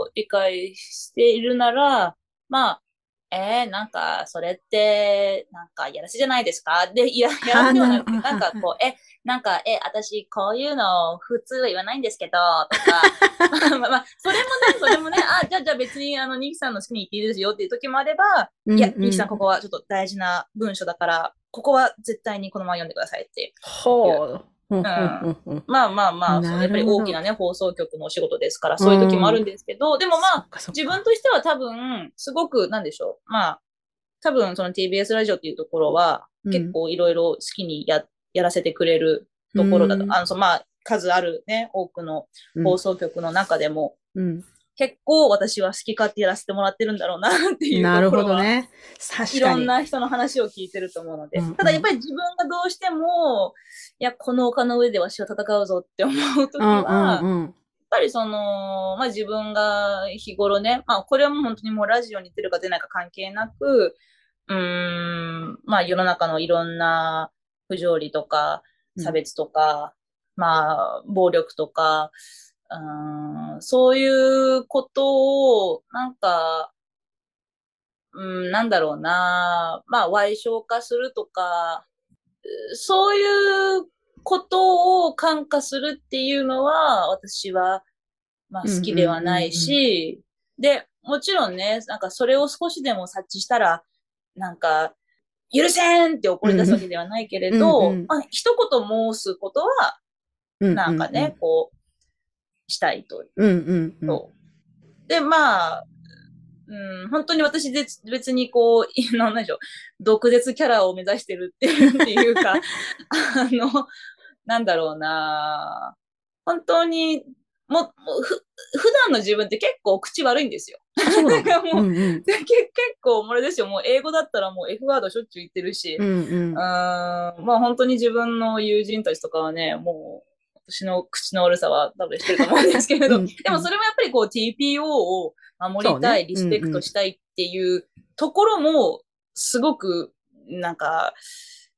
を理解しているなら、まあ、えー、なんか、それって、なんか、やらせじゃないですか？で、いや、やらせではなくて、なんかこう、え、なんか、え、私、こういうの、普通は言わないんですけど、とか、まあまあ、それもね、それもね、あ、じゃあ、じゃあ別に、あの、ニキさんの好きに言っていいですよっていう時もあれば、うんうん、いや、ニキさん、ここはちょっと大事な文章だから、ここは絶対にこのまま読んでくださいって。ほう。うん、まあまあまあ、やっぱり大きなね、放送局のお仕事ですから、そういう時もあるんですけど、うん、でもまあ、自分としては多分、すごく、なんでしょう。まあ、多分その TBS ラジオっていうところは、結構いろいろ好きにや、やらせてくれるところだと。うん、あの、そまあ、数あるね、多くの放送局の中でも、うん、結構私は好き勝手やらせてもらってるんだろうなっていうなるほどね。いろんな人の話を聞いてると思うので。うんうん、ただやっぱり自分がどうしても、いや、この丘の上でわしは戦うぞって思うときは、うんうんうん、やっぱりその、まあ自分が日頃ね、まあこれはもう本当にもうラジオに出るか出ないか関係なく、うん、まあ世の中のいろんな不条理とか、差別とか、うん、まあ暴力とか、うん、そういうことを、なんか、うん、なんだろうな、まあ、歪償化するとか、そういうことを感化するっていうのは、私は、まあ、好きではないし、で、もちろんね、なんかそれを少しでも察知したら、なんか、許せんって怒り出すわけではないけれど、うんうん、まあ、一言申すことは、なんかね、こう、したいと。う。んうん、うん、で、まあ、うん、本当に私で別にこう、なんでしょう、毒舌キャラを目指してるっていうか、あの、なんだろうな。本当に、も、もふ、普段の自分って結構口悪いんですよ。なんかもう、うんうん、結構、あれですよ、もう英語だったらもう F ワードしょっちゅう言ってるし、うんうん、あまあ本当に自分の友人たちとかはね、もう、私の口の悪さは多分してると思うんですけれど、でもそれもやっぱりこう TPO を守りたい、ね、リスペクトしたいっていうところも、すごく、なんか、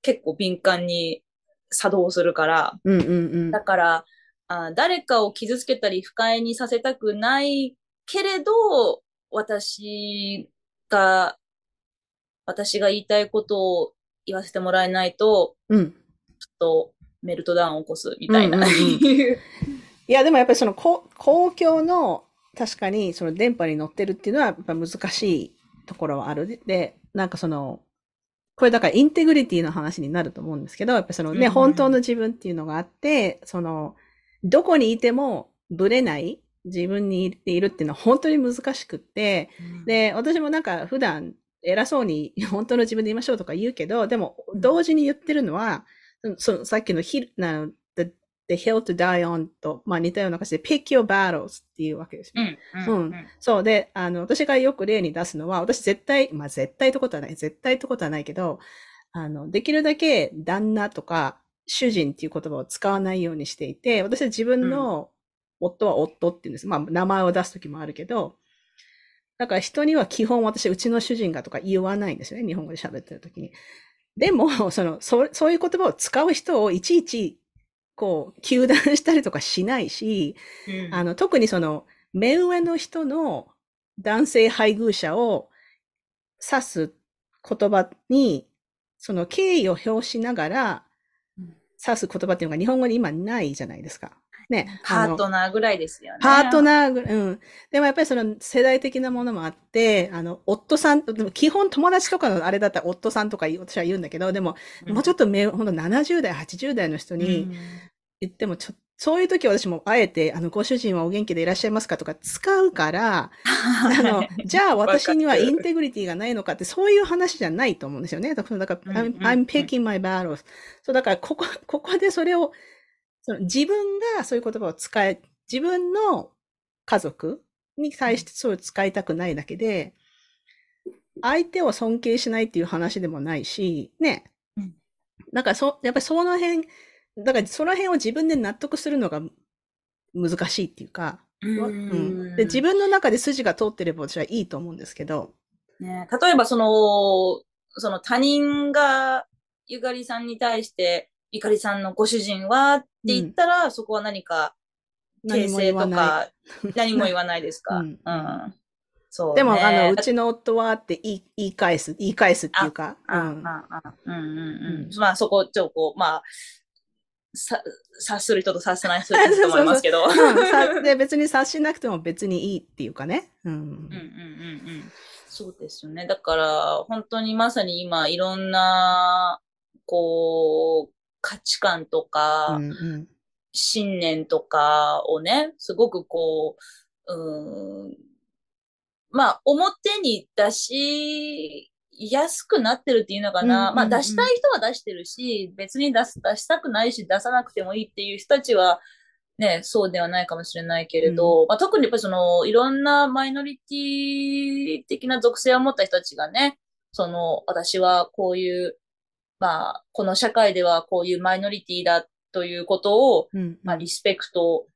結構敏感に作動するから、うんうんうん、だからあ、誰かを傷つけたり不快にさせたくないけれど、私が、私が言いたいことを言わせてもらえないと、うん、ちょっとメルトダウンを起こすみたいな。うんうんうん、いや、でもやっぱりその公共の確かにその電波に乗ってるっていうのはやっぱ難しいところはある。で、なんかその、これだからインテグリティの話になると思うんですけど、やっぱそのね、うんうん、本当の自分っていうのがあって、その、どこにいてもブレない自分にいるっていうのは 本当に難しくって、うん、で、私もなんか普段偉そうに本当の自分で言いましょうとか言うけど、でも同時に言ってるのは、そのさっきのヒな the, the hill to die on と、まあ、似たような感じで pick your battles っていうわけですよ、ね。うん。うん、そうで、あの、私がよく例に出すのは、私絶対、まあ絶対ってことはない、絶対ってことはないけど、あの、できるだけ旦那とか主人っていう言葉を使わないようにしていて、私は自分の夫は夫って言うんです。まあ、名前を出すときもあるけど、だから人には基本私、うちの主人がとか言わないんですよね。日本語で喋ってるときに。でも、その、そそういう言葉を使う人をいちいち、こう、糾弾したりとかしないし、うん、あの、特にその、目上の人の男性配偶者を指す言葉に、その敬意を表しながら、指す言葉っていうのが日本語に今ないじゃないですか。ね。パートナーぐらいですよね。パートナーぐらい、うん。でもやっぱりその世代的なものもあって、あの、夫さん、でも基本友達とかのあれだったら夫さんとか私は言うんだけど、でも、うん、もうちょっとめ、ほんと70代、80代の人に言ってもちょっと、そういう時私もあえて、あの、ご主人はお元気でいらっしゃいますか？とか使うから、あの、じゃあ私にはインテグリティがないのかって、そういう話じゃないと思うんですよね。だから、I'm picking my battles. そう、だから、ここ、ここでそれをその自分がそういう言葉を使え、自分の家族に対してそう使いたくないだけで、相手を尊敬しないっていう話でもないし、ね。うん、だからそ、やっぱりその辺、だからその辺を自分で納得するのが難しいっていうか、うん、で自分の中で筋が通ってれば私はいいと思うんですけど。ね、例えばその、その他人がゆかりさんに対してゆかりさんのご主人はって言ったら、うん、そこは何か訂正とか 何も言わないですか？うん、うんそう、ね、でも、あの、うちの夫はって言い言い返す、言い返すっていうか。うん。うんうんうん。まあ、そこ、ちょっとこう、まあ、さ、察する人と察せない人と思いますけど。で、別に察しなくても別にいいっていうかね。うん。うんうんうんうん。そうですよね。だから、本当にまさに今、いろんな、こう、価値観とか、うんうん、信念とかをね、すごくこう、うん、まあ、表に出しやすくなってるっていうのかな。まあ、出したい人は出してるし、別に出す、出したくないし、出さなくてもいいっていう人たちは、ね、そうではないかもしれないけれど、うん、まあ、特にやっぱりその、いろんなマイノリティ的な属性を持った人たちがね、その、私はこういうまあ、この社会ではこういうマイノリティだということを、うん、まあ、リスペクト、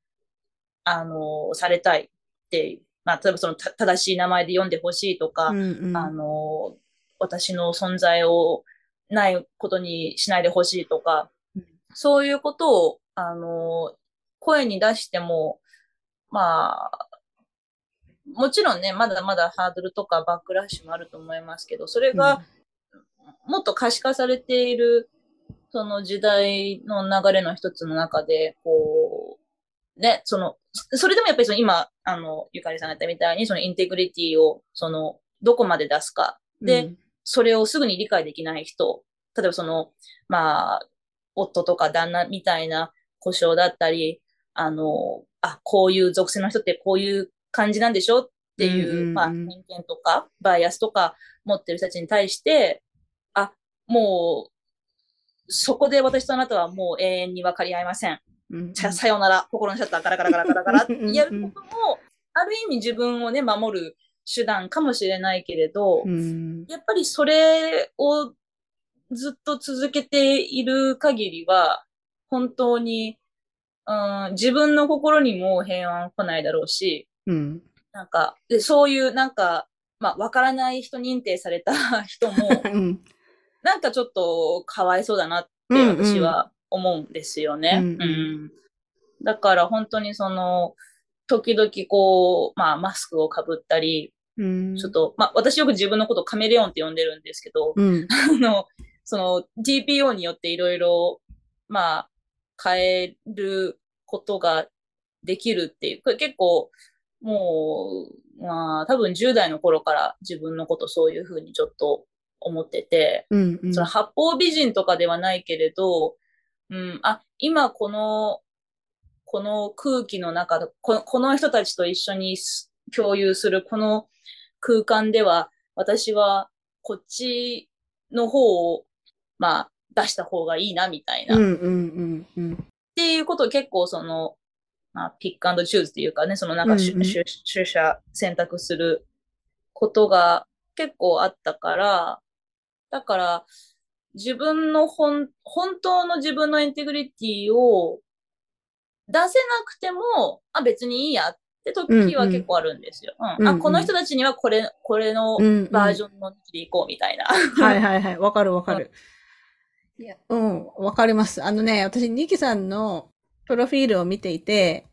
あの、されたいって、まあ、例えばその正しい名前で読んでほしいとか、うんうん、あの、私の存在をないことにしないでほしいとか、うん、そういうことを、あの、声に出しても、まあ、もちろんね、まだまだハードルとかバックラッシュもあると思いますけど、それが、もっと可視化されている、その時代の流れの一つの中で、こう、ね、その、それでもやっぱりその今、あの、ゆかりさんが言ったみたいに、そのインテグリティを、その、どこまで出すか。で、うん、それをすぐに理解できない人、例えばその、まあ、夫とか旦那みたいな故障だったり、あの、あ、こういう属性の人ってこういう感じなんでしょっっていう、まあ、偏見とか、バイアスとか持ってる人たちに対して、あ、もう、そこで私とあなたはもう永遠に分かり合いません。うん。ささようなら、心のシャッターガラガラガラガラガラ。ってやることも、ある意味自分をね、守る手段かもしれないけれど、うん。やっぱりそれをずっと続けている限りは、本当に、うん、自分の心にも平安来ないだろうし、うん。なんか、でそういうなんか、まあ、わからない人認定された人も、うんなんかちょっとかわいそうだなって私は思うんですよね。うんうん。うん。だから本当にその、時々こう、まあマスクをかぶったり、うん。ちょっと、まあ私よく自分のことをカメレオンって呼んでるんですけど、うん。あの、その TPO によっていろいろ、まあ、変えることができるっていう、これ結構、もう、まあ、多分10代の頃から自分のことそういうふうにちょっと思ってて、うんうん。その八方美人とかではないけれど、うん、あ、今この、この空気の中で、ここの人たちと一緒にす共有するこの空間では、私はこっちの方を、まあ、出した方がいいな、みたいな。っうんうんうんうん。ていうことを結構その、まあ、 pick and choose っていうかね、そのなんか、うんうん。取取捨選択することが結構あったから、だから、自分の本、本当の自分の integrity を出せなくても、あ、別にいいやって時は結構あるんですよ。うんうんうんあ、この人たちにはこれ、これのうんうんバージョンのでいこうみたいな。はいはいはい。わかるわかる。いや、うん、わかります。あのね、私、ニキさんのプロフィールを見ていて、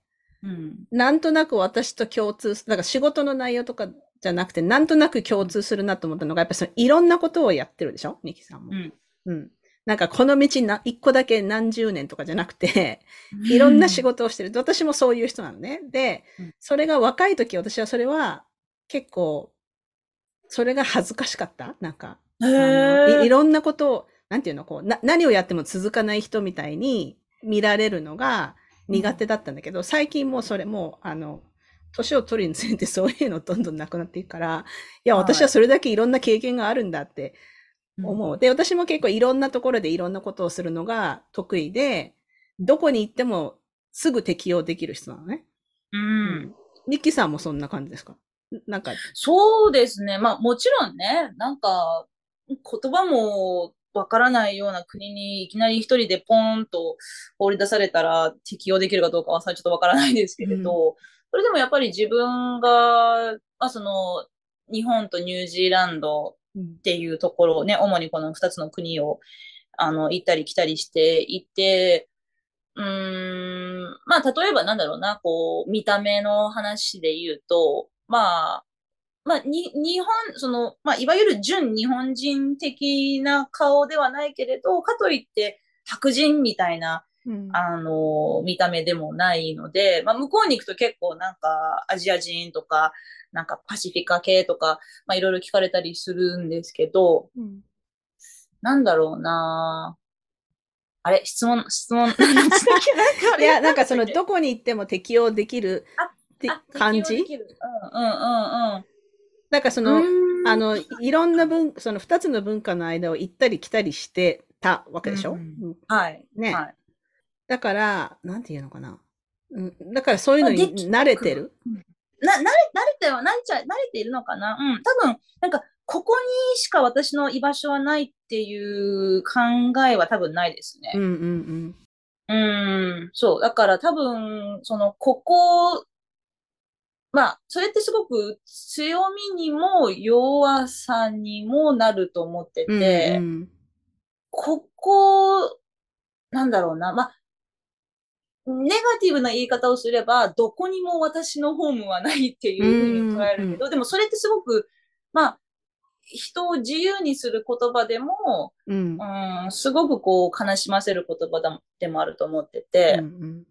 うん。なんとなく私と共通す、だから仕事の内容とかじゃなくて、なんとなく共通するなと思ったのが、やっぱりそのいろんなことをやってるでしょ？ニキさんも。うん。うん。なんかこの道な、一個だけ何十年とかじゃなくて、いろんな仕事をしてる。私もそういう人なのね。でうん、それが若い時、私はそれは結構、それが恥ずかしかった？なんか、いいーろんなことを、なんていうの、こう、な、何をやっても続かない人みたいに見られるのが苦手だったんだけど、最近もうそれもう、あの、年を取るにつれてそういうのどんどんなくなっていくから、いや、はい私はそれだけいろんな経験があるんだって思う。で、私も結構いろんなところでいろんなことをするのが得意で、どこに行ってもすぐ適応できる人なのね。うん。ニッキーさんもそんな感じですか？なんか、そうですね。まあもちろんね、なんか言葉もわからないような国にいきなり一人でポーンと放り出されたら適用できるかどうかはさちょっとわからないですけれど、それでもやっぱり自分が、まあその日本とニュージーランドうん。っていうところをね、主にこの二つの国を、あの、行ったり来たりしていて、うーん、まあ、例えばなんだろうな、こう、見た目の話で言うと、まあ、まあ、に、日本、その、まあ、いわゆる純日本人的な顔ではないけれど、かといって白人みたいな、うん。あの、見た目でもないので、まあ、向こうに行くと結構なんかアジア人とか、なんかパシフィカ系とか、まあ、いろいろ聞かれたりするんですけど、うん。なんだろうな。あれ？質問、質問、いや、なんかその、どこに行っても適応できるって感じ？うんうんうんうん。なんかその、あの、いろんな文、その二つの文化の間を行ったり来たりしてたわけでしょ、うん。うん。はい。ね。はい。だから、なんていうのかな。うん、だからそういうのに慣れてる？な、慣れ、慣れては、慣れちゃ、慣れているのかな？うん。多分、なんか、ここにしか私の居場所はないっていう考えは多分ないですね。うんうんうん、そう。だから多分、その、ここ、まあ、それってすごく強みにも弱さにもなると思ってうん。て、うんうんここ、なんだろうな、まあ、ネガティブな言い方をすれば、どこにも私のホームはないっていうふうに捉えるけど、でもそれってすごく、まあ、人を自由にする言葉でも、うん。うん、すごくこう悲しませる言葉だでもあると思ってうて、ん。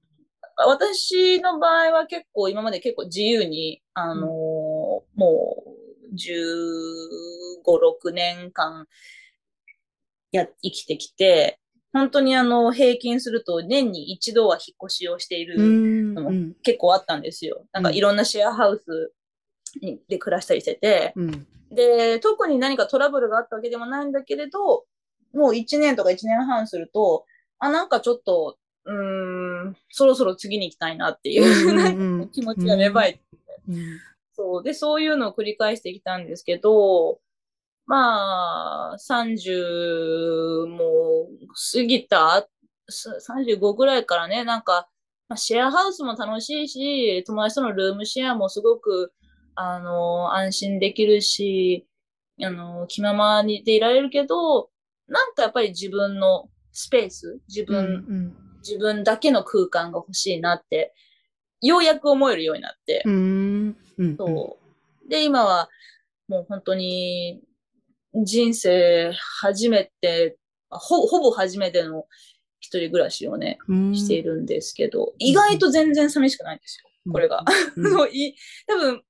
私の場合は結構今まで結構自由に、あのーもう15、6年間や、生きてきて、本当にあの平均すると年に一度は引っ越しをしているうんのもうん結構あったんですよ。なんかいろんなシェアハウスにで暮らしたりしてて、うん。で、特に何かトラブルがあったわけでもないんだけれど、もう1年とか1年半すると、あ、なんかちょっと、うーん、そろそろ次に行きたいなっていう、気持ちが芽生えて、うん。そう。で、そういうのを繰り返してきたんですけど、まあ、30も過ぎた、す35ぐらいからね、なんか、まあ、シェアハウスも楽しいし、友達とのルームシェアもすごく、あの、安心できるし、あの、気ままにでいられるけど、なんかやっぱり自分のスペース、自う分、ん。自分だけの空間が欲しいなって、ようやく思えるようになって。うん。うん。そう。で、今はもう本当に人生初めて、ほほぼ初めての一人暮らしをね、うん。しているんですけど、意外と全然寂しくないんですよ、これが。多分、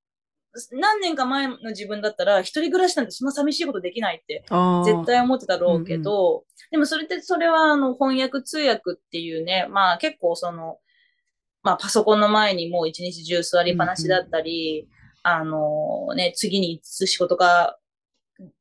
何年か前の自分だったら、一人暮らしなんてそんな寂しいことできないって。絶対思ってたろうけど、でもそれって、それはあの翻訳通訳っていうね、まあ結構その、まあパソコンの前にもう一日中座りっぱなしだったり、あのね、次にいつ仕事が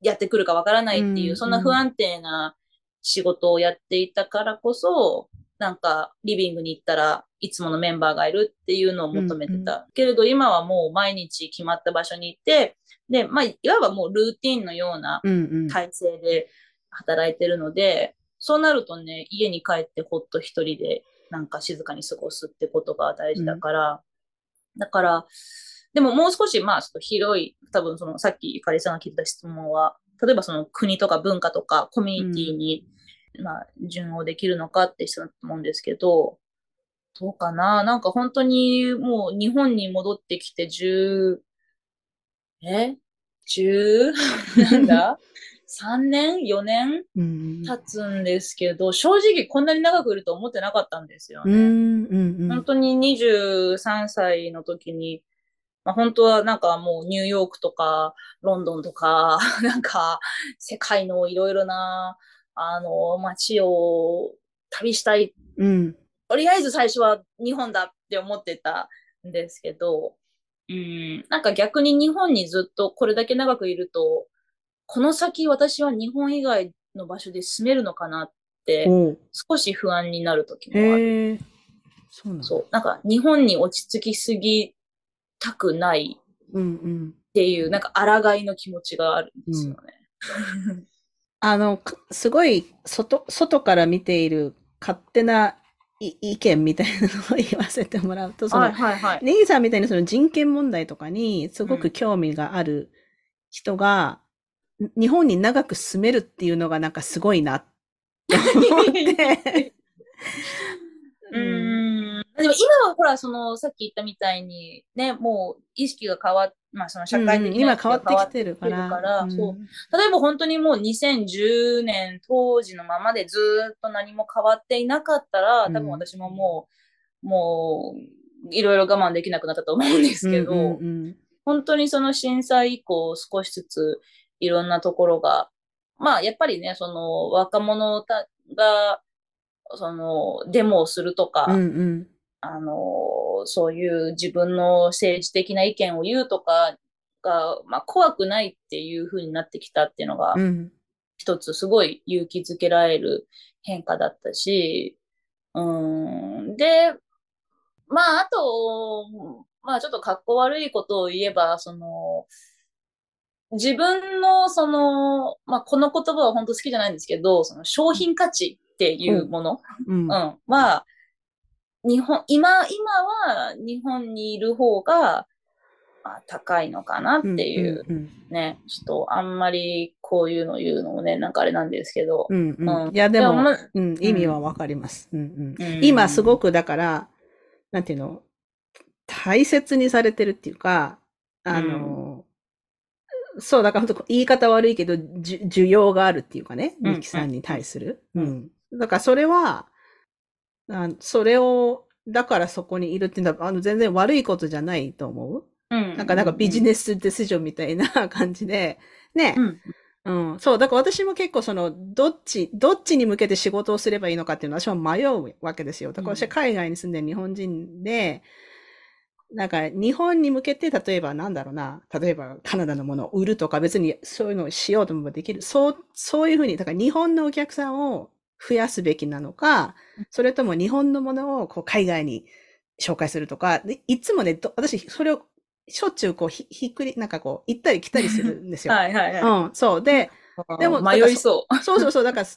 やってくるかわからないっていう、うんそんな不安定な仕事をやっていたからこそ、なんかリビングに行ったらいつものメンバーがいるっていうのを求めてた。けれど今はもう毎日決まった場所に行って、で、まあいわばもうルーティンのようなうんうん。体制で働いてるので、そうなるとね、家に帰ってほっと一人でなんか静かに過ごすってことが大事だから、だから、でももう少しまあちょっと広い、多分そのさっきゆかりさんが聞いた質問は、例えばその国とか文化とかコミュニティに、まあ順応できるのかって質問だと思うんですけど、どうかな？なんか本当にもう日本に戻ってきて10、え ?10? なんだ ?3 年 ?4 年？うん。経つんですけど、正直こんなに長くいると思ってなかったんですよね。うん。うん。うん。本当に23歳の時に、まあ、本当はなんかもうニューヨークとかロンドンとか、なんか世界のいろいろな、あの、街を旅したい。うん。とりあえず最初は日本だって思ってたんですけど、うん、なんか逆に日本にずっとこれだけ長くいると、この先私は日本以外の場所で住めるのかなって、少し不安になる時もある。そうなんだ。そう。なんか日本に落ち着きすぎたくないうんうん。っていう、なんか抗いの気持ちがあるんですよね。あの、かすごい、外、外から見ている勝手ない意見みたいなのを言わせてもらうと、その、はいはいはい。ネギさんみたいにその人権問題とかにすごく興味がある人が、日本に長く住めるっていうのがなんかすごいなって思って。うーん。でも今はほら、その、さっき言ったみたいに、ね、もう意識が変わっ、まあその社会的うんな今変わってきてるから。が変わってきてるからうんそう。例えば本当にもう2010年当時のままでずーっと何も変わっていなかったら、多分私ももう、もう、いろいろ我慢できなくなったと思うんですけど、うんうん本当にその震災以降少しずついろんなところが、まあやっぱりね、その若者たが、そのデモをするとか、うんうん。あの、そういう自分の政治的な意見を言うとかが、まあ怖くないっていう風になってきたっていうのがう、ん。一つすごい勇気づけられる変化だったし、うん、で、まあ、あと、まあちょっと格好悪いことを言えば、その、自分のその、まあこの言葉は本当好きじゃないんですけど、その商品価値っていうもの、うん。うん、は、日本、今、今は日本にいる方が、まあ、高いのかなっていう、うんうんね、ちょっとあんまりこういうの言うのもね、なんかあれなんですけど、うんうん。うん。いや、でも、まうん、意味はわかります。うんうん。うん。今すごくだから、なんていうの、大切にされてるっていうか、あの、そう、だから本当言い方悪いけど、需要があるっていうかね、うん。ミキさんに対する。ううん。ん。だからそれは、あそれを、だからそこにいるっていうのは、あの、全然悪いことじゃないと思う。うんなんか、なんかビジネスディシジョンみたいな感じで、ねう、ん。うん。そう。だから私も結構その、どっち、どっちに向けて仕事をすればいいのかっていうのは私は迷うわけですよ。だから私は海外に住んでる日本人で、なんか日本に向けて、例えばなんだろうな、例えばカナダのものを売るとか別にそういうのをしようともできる。そう、そういうふうに、だから日本のお客さんを増やすべきなのか、それとも日本のものをこう海外に紹介するとか、でいつもね、私それをしょっちゅうこうひひっくり、なんかこう行ったり来たりするんですよ。はいはいはい。うん、そう。で、でも迷いそう。そうそうそう。だから、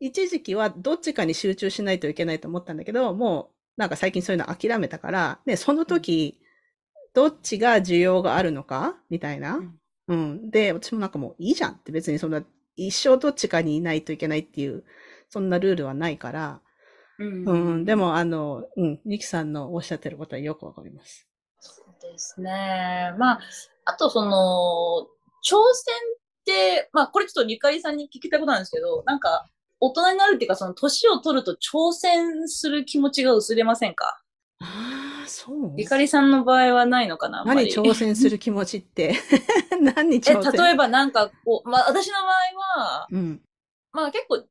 一時期はどっちかに集中しないといけないと思ったんだけど、もうなんか最近そういうの諦めたから、で、その時、どっちが需要があるのかみたいな、うん。うん。で、私もなんかもういいじゃんって別にそんな一生どっちかにいないといけないっていう、そんなルールはないから、うん、うん、でも、あの、うん、ニキさんのおっしゃってることはよくわかります。そうですね。まあ、あとその、挑戦って、まあ、これちょっとゆかりさんに聞きたいことなんですけど、なんか、大人になるっていうか、その年を取ると挑戦する気持ちが薄れませんか？ああ、そう？ゆかりさんの場合はないのかな何挑戦する気持ちって？何に挑戦？え、例えばなんかこう、まあ私の場合は、うん、まあ結構10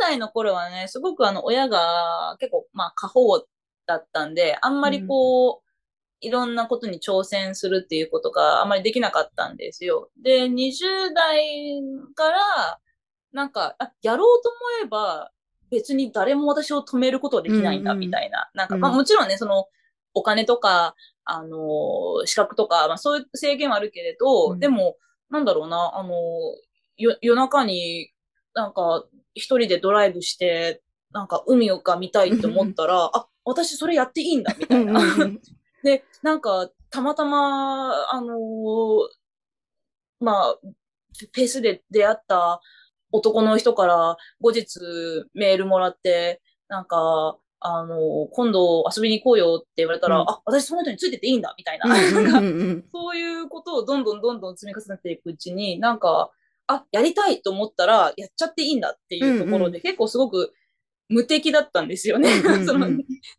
代の頃はね、すごくあの親が結構まあ過保護だったんで、あんまりこう、うんいろんなことに挑戦するっていうことがあんまりできなかったんですよ。で、20代からなんか、あ、やろうと思えば、別に誰も私を止めることはできないんだ、みたいな。うんうん、なんか、まあもちろんね、その、お金とか、あの、資格とか、まあそういう制限はあるけれど、うん、でも、なんだろうな、あの、よ、夜中になんか一人でドライブして、なんか海をか見たいって思ったら、あ、私それやっていいんだ、みたいな。で、なんか、たまたま、あのまあ、フェスで出会った男の人から後日メールもらって、なんか、あの、今度遊びに行こうよって言われたら、うん、あ、私その人についてていいんだ、みたいな。そういうことをどんどんどんどん積み重ねていくうちに、なんか、あ、やりたいと思ったら、やっちゃっていいんだっていうところで、結構すごく無敵だったんですよね。その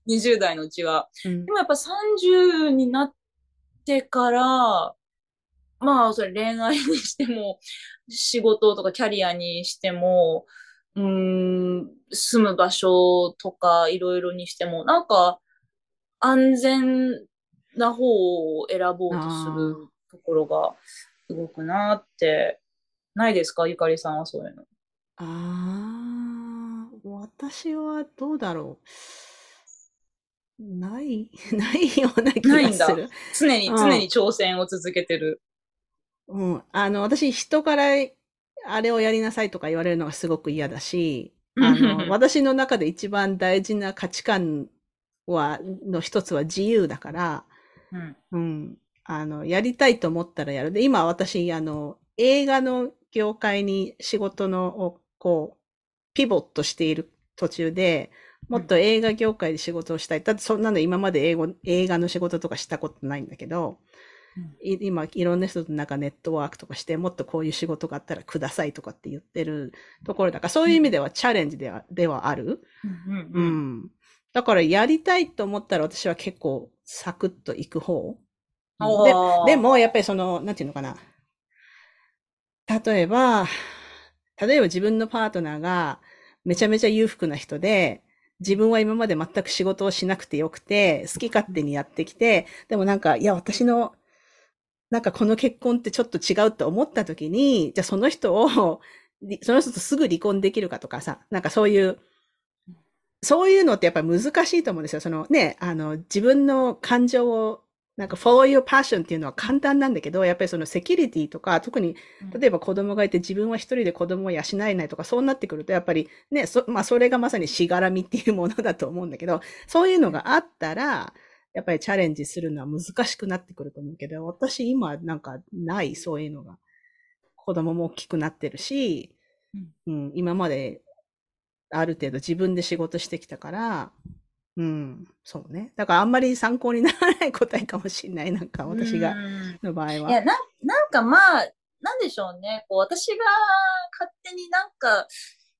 20代のうちは。うん、でもやっぱ30になってから、まあ、それ恋愛にしても、仕事とかキャリアにしても、うん、住む場所とかいろいろにしても、なんか安全な方を選ぼうとするところがすごくなって、ないですか？ゆかりさんはそういうの。ああ、私はどうだろう。ない、ないような気がする。常に、常に挑戦を続けてる。うん。あの、私、人からあれをやりなさいとか言われるのがすごく嫌だし、あの、私の中で一番大事な価値観は、の一つは自由だから、うん、うん。あの、やりたいと思ったらやる。で、今私、あの、映画の業界に仕事の、こう、ピボットしている途中で、もっと映画業界で仕事をしたい。だってそんなの今まで英語、映画の仕事とかしたことないんだけど、今、いろんな人となんかネットワークとかして、もっとこういう仕事があったらくださいとかって言ってるところだから、そういう意味ではチャレンジではではある。うん、だからやりたいと思ったら私は結構サクッと行く方。ででも、やっぱりその、なんていうのかな。例えば、例えば自分のパートナーがめちゃめちゃ裕福な人で、自分は今まで全く仕事をしなくてよくて、好き勝手にやってきて、でもなんか、いや、私のなんかこの結婚ってちょっと違うと思った時に、じゃあその人を、その人とすぐ離婚できるかとかさ、なんかそういう、そういうのってやっぱり難しいと思うんですよ。そのね、あの、自分の感情を、なんか follow your passion っていうのは簡単なんだけど、やっぱりそのセキュリティとか、特に、例えば子供がいて自分は一人で子供を養えないとか、そうなってくると、やっぱりね、そ、まあそれがまさにしがらみっていうものだと思うんだけど、そういうのがあったら、やっぱりチャレンジするのは難しくなってくると思うけど、私今なんかないそういうのが。子供も大きくなってるし、うん、うん、今まである程度自分で仕事してきたから、うん、そうね。だからあんまり参考にならない答えかもしれない。なんか私が、の場合は。いや、な、なんかまあ、なんでしょうね。こう、私が勝手になんか、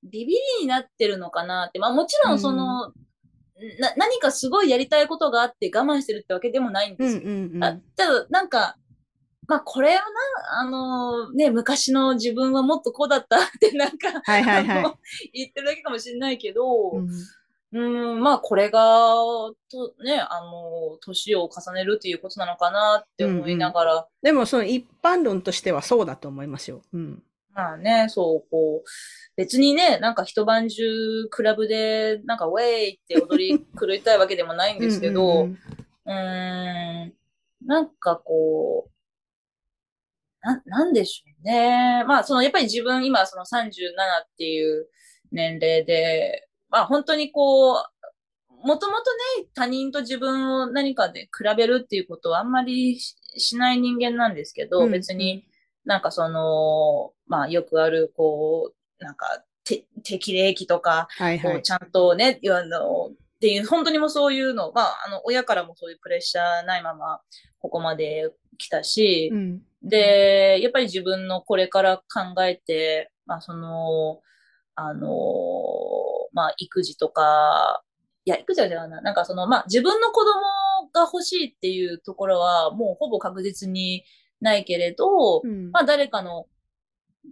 ビビりになってるのかなって。まあもちろんその、うんな、何かすごいやりたいことがあって我慢してるってわけでもないんですよ。うんうんうん、ただ、なんか、まあ、これはな、あのね、昔の自分はもっとこうだったってなんか、はいはいはい、言ってるだけかもしれないけど、うん、うん、まあ、これが、と、ね、あの、年を重ねるっていうことなのかなって思いながら、でもその一般論としてはそうだと思いますよ。うん。まあね、そう、こう、別にね、なんか一晩中クラブで、なんかウェイって踊り狂いたいわけでもないんですけど、うんうーん、なんかこう、な、なんでしょうね。まあ、その、やっぱり自分今その37っていう年齢で、まあ本当にこう、もともとね、他人と自分を何かで比べるっていうことはあんまりししない人間なんですけど、うん別になんかその、まあよくある、こう、なんか、て適齢期とか、はいはい。こうちゃんとね、あの、っていう、本当にもうそういうの、まあ、あの、親からもそういうプレッシャーないまま、ここまで来たし、うん。で、やっぱり自分のこれから考えて、まあ、その、あの、まあ、育児とか、いや、育児はじゃない。な、なんかその、まあ、自分の子供が欲しいっていうところは、もうほぼ確実にないけれど、うん。まあ、誰かの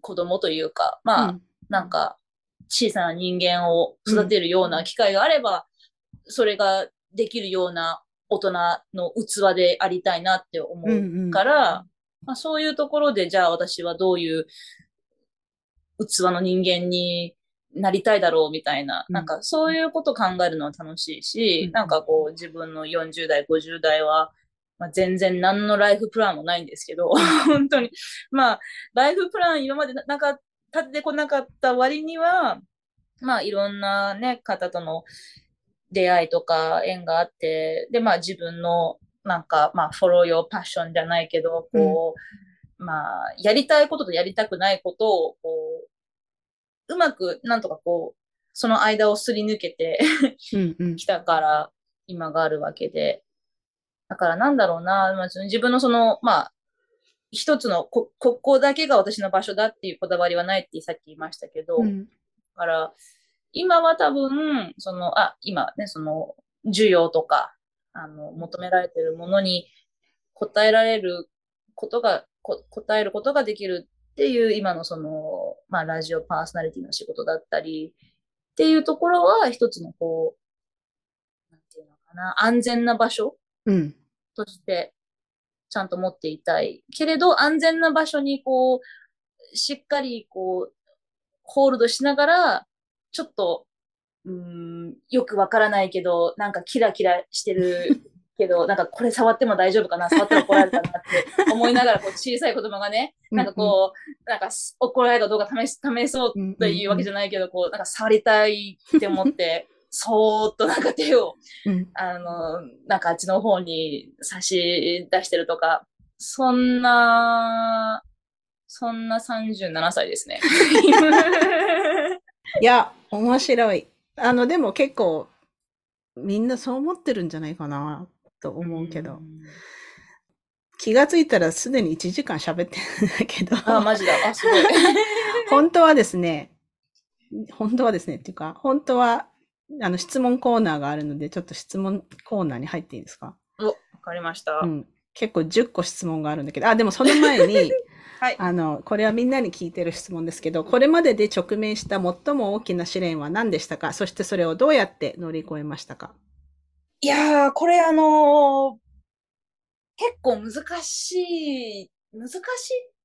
子供というか、まあ、うん。なんか、小さな人間を育てるような機会があれば、それができるような大人の器でありたいなって思うから、まあ、そういうところで、じゃあ私はどういう器の人間になりたいだろうみたいな、うん。なんかそういうこと考えるのは楽しいし、うん。なんかこう自分の40代、50代は、まあ、全然何のライフプランもないんですけど、本当に。まあ、ライフプラン今までななんか立ててこなかった割には、まあいろんなね、方との出会いとか縁があって、で、まあ自分のなんか、まあ、フォロー用パッションじゃないけど、こう、まあ、やりたいこととやりたくないことを、こう、うまく、なんとかこう、その間をすり抜けて きたから、今があるわけで。だからなんだろうな、まあ、自分のその、まあ、一つのこ、ここだけが私の場所だっていうこだわりはないってさっき言いましたけど、うん。だから、今は多分、その、あ、今ね、その、需要とか、あの、求められてるものに応えられることが、こ答えることができるっていう、今のその、まあ、ラジオパーソナリティの仕事だったり、っていうところは、一つのこう、なんていうのかな、安全な場所うんとして、ちゃんと持っていたい。けれど、安全な場所に、こう、しっかり、こう、ホールドしながら、ちょっと、うーん、よくわからないけど、なんかキラキラしてるけど、なんかこれ触っても大丈夫かな？触ったら怒られたなって思いながら、こう小さい子供がね、なんかこう、なんかす怒られた動画試し、試そうというわけじゃないけど、こう、なんか触りたいって思って、そーっとなんか手を、うん。あの、なんかあっちの方に差し出してるとか、そんな、そんな37歳ですね。いや、面白い。あの、でも結構、みんなそう思ってるんじゃないかな、と思うけど。気がついたらすでに1時間喋ってるんだけど、あ、マジだ。あ、すごい。本当はですね、本当はですね、っていうか、本当は、あの、質問コーナーがあるので、ちょっと質問コーナーに入っていいですか？お、わかりました。うん。結構10個質問があるんだけど、あ、でもその前に、はい。あの、これはみんなに聞いてる質問ですけど、これまでで直面した最も大きな試練は何でしたか？そしてそれをどうやって乗り越えましたか？いやー、これあのー結構難しい、難しいっ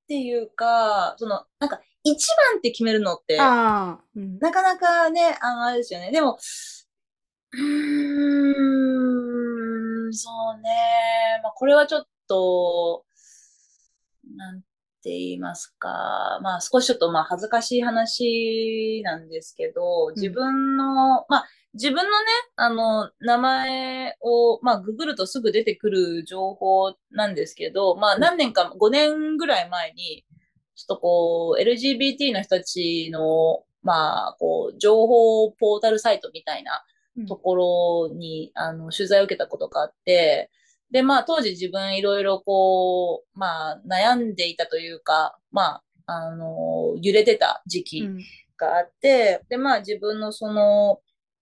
ていうか、その、なんか、一番って決めるのって、うん。なかなかね、あの、あれですよね。でも、うーん、そうね。まあ、これはちょっと、なんて言いますか。まあ、少しちょっと、まあ、恥ずかしい話なんですけど、自分の、まあ、自分のね、あの、名前を、まあ、ググるとすぐ出てくる情報なんですけど、まあ、何年か、5年ぐらい前に、ちょっとこう、LGBT の人たちの、まあ、こう、情報ポータルサイトみたいなところに、あの、取材を受けたことがあって、で、まあ、当時自分いろいろこう、まあ、悩んでいたというか、まあ、あの、揺れてた時期うん。があって、で、まあ、自分のその、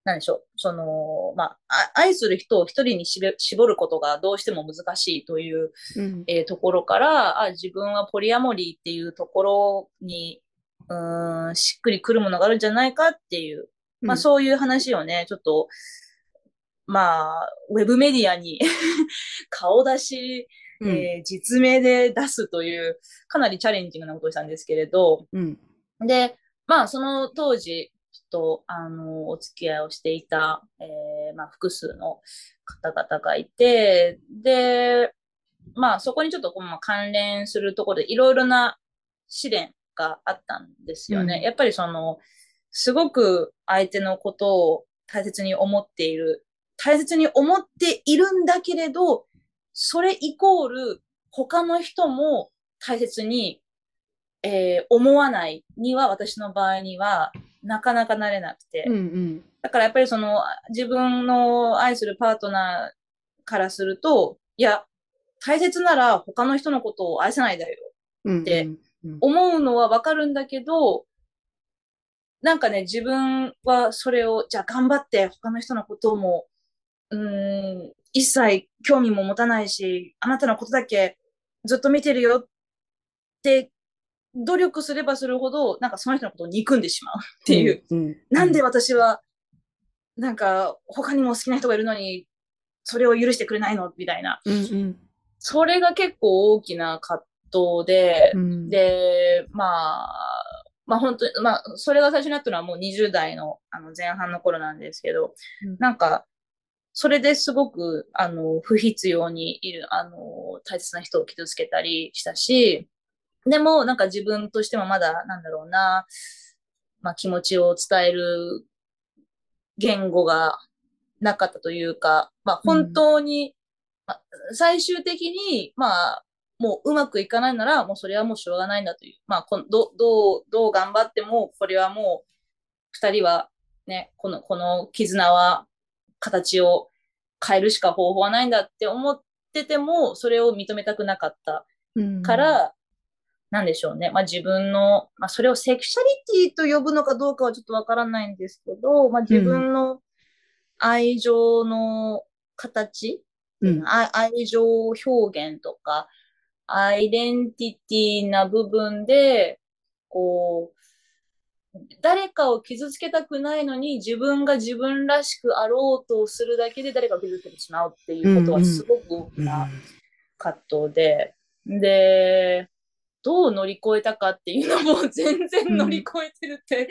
何でしょう、その、まあ、あ愛する人を一人に絞ることがどうしても難しいという、うん。えーところから、あ、自分はポリアモリーっていうところに、うーん、しっくりくるものがあるんじゃないかっていうまあそういう話をね、ちょっと、まあ、ウェブメディアに 顔出し、うん。えー実名で出すという、かなりチャレンジングなことをしたんですけれど、うん。で、まあ、その当時、と、あの、お付き合いをしていた、えーまあ、複数の方々がいて、で、まあ、そこにちょっとこう、まあ、関連するところでいろいろな試練があったんですよね。うんやっぱりその、すごく相手のことを大切に思っている。大切に思っているんだけれど、それイコール他の人も大切にえー思わないには、私の場合には、なかなかなれなくて。うんうん。だからやっぱりその、自分の愛するパートナーからすると、いや、大切なら他の人のことを愛せないだよ。うん。でうん、思うのはわかるんだけど、なんかね、自分はそれを、じゃあ頑張って他の人のことも、うーん、一切興味も持たないし、あなたのことだけずっと見てるよって、努力すればするほど、なんかその人のことを憎んでしまうっていう。うん。なんで私は、なんか他にも好きな人がいるのに、それを許してくれないの？みたいな。うんうん。それが結構大きな葛藤で、うん、で、まあ、まあ本当に、まあ、それが最初になったのはもう20代のあの前半の頃なんですけど、うんなんか、それですごく、あの、不必要にいる、あの、大切な人を傷つけたりしたし、でも、なんか自分としてもまだ、なんだろうな、まあ気持ちを伝える言語がなかったというか、まあ本当に、まあ、最終的に、まあ、もううまくいかないなら、もうそれはもうしょうがないんだという。まあ、こんどどう、どう頑張っても、これはもう、二人はね、この、この絆は、形を変えるしか方法はないんだって思ってても、それを認めたくなかったうん。から、なんでしょうね。まあ自分の、まあそれをセクシャリティと呼ぶのかどうかはちょっとわからないんですけど、まあ自分の愛情の形、うん。あ愛情表現とか、アイデンティティな部分で、こう、誰かを傷つけたくないのに自分が自分らしくあろうとするだけで誰かを傷つけてしまうっていうことはすごく大きな葛藤で、で、どう乗り越えたかっていうのも全然乗り越えてるって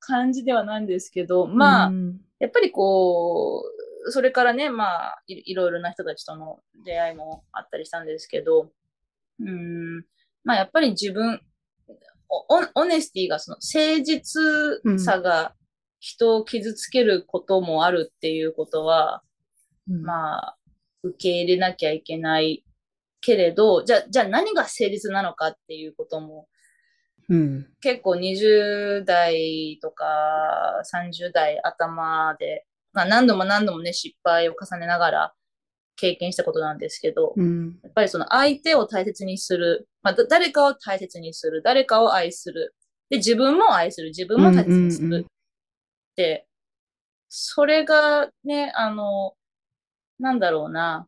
感じではないんですけど、まあ、うん。やっぱりこう、それからね、まあい、いろいろな人たちとの出会いもあったりしたんですけど、うん、まあやっぱり自分、オネスティがその誠実さが人を傷つけることもあるっていうことは、うん。まあ、受け入れなきゃいけないけれど、じゃあ、じゃあ何が誠実なのかっていうことも、うん。結構20代とか30代頭で、まあ何度も何度もね、失敗を重ねながら経験したことなんですけど、うん。やっぱりその相手を大切にする、まあだ誰かを大切にする、誰かを愛する、で、自分も愛する、自分も大切にする。って、それがね、あの、なんだろうな、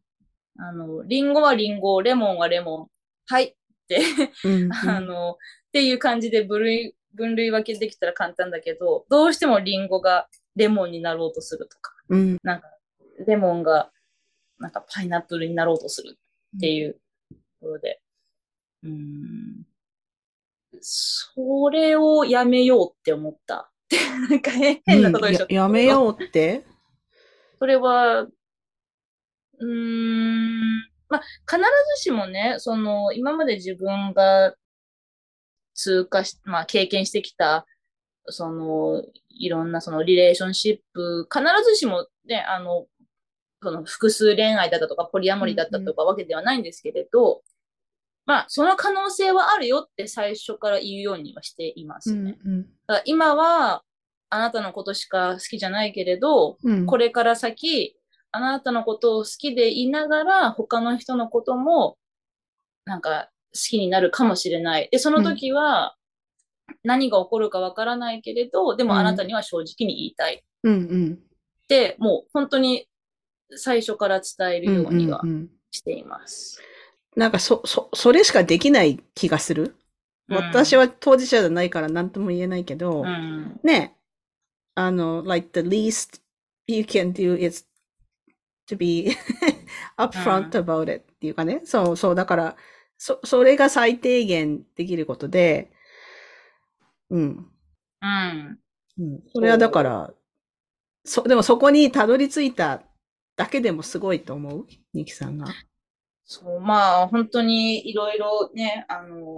あの、リンゴはリンゴ、レモンはレモン、はいって。うん。あの、っていう感じで分類、分類分けできたら簡単だけど、どうしてもリンゴがレモンになろうとするとか、うん。なんか、レモンが、なんかパイナップルになろうとするっていうところで、うーん、それをやめようって思った。なんか変変なことでしょ、ややめようって？それは、うーん、まあ、必ずしもね、その、今まで自分が通過し、まあ、経験してきた、その、いろんなそのリレーションシップ、必ずしもね、あの、その複数恋愛だったとか、ポリアモリーだったとかわけではないんですけれど、まあ、その可能性はあるよって最初から言うようにはしていますね。うん。だから今は、あなたのことしか好きじゃないけれど、うん。これから先、あなたのことを好きでいながら、他の人のことも、なんか、好きになるかもしれない。で、その時は、何が起こるかわからないけれど、でもあなたには正直に言いたい。っうんうん。て、もう本当に最初から伝えるようにはうんうんしています。なんかそ、そ、それしかできない気がする。私は、は当事者じゃないから何とも言えないけど、うん、ねあの、like the least you can do is to be upfront about it っていうかね。そうそう。だから、そ、それが最低限できることで、うん。うん。うん、それはだから、そ、でもそこにたどり着いただけでもすごいと思う？ニキさんが。そう、まあ、本当にいろいろね、あの、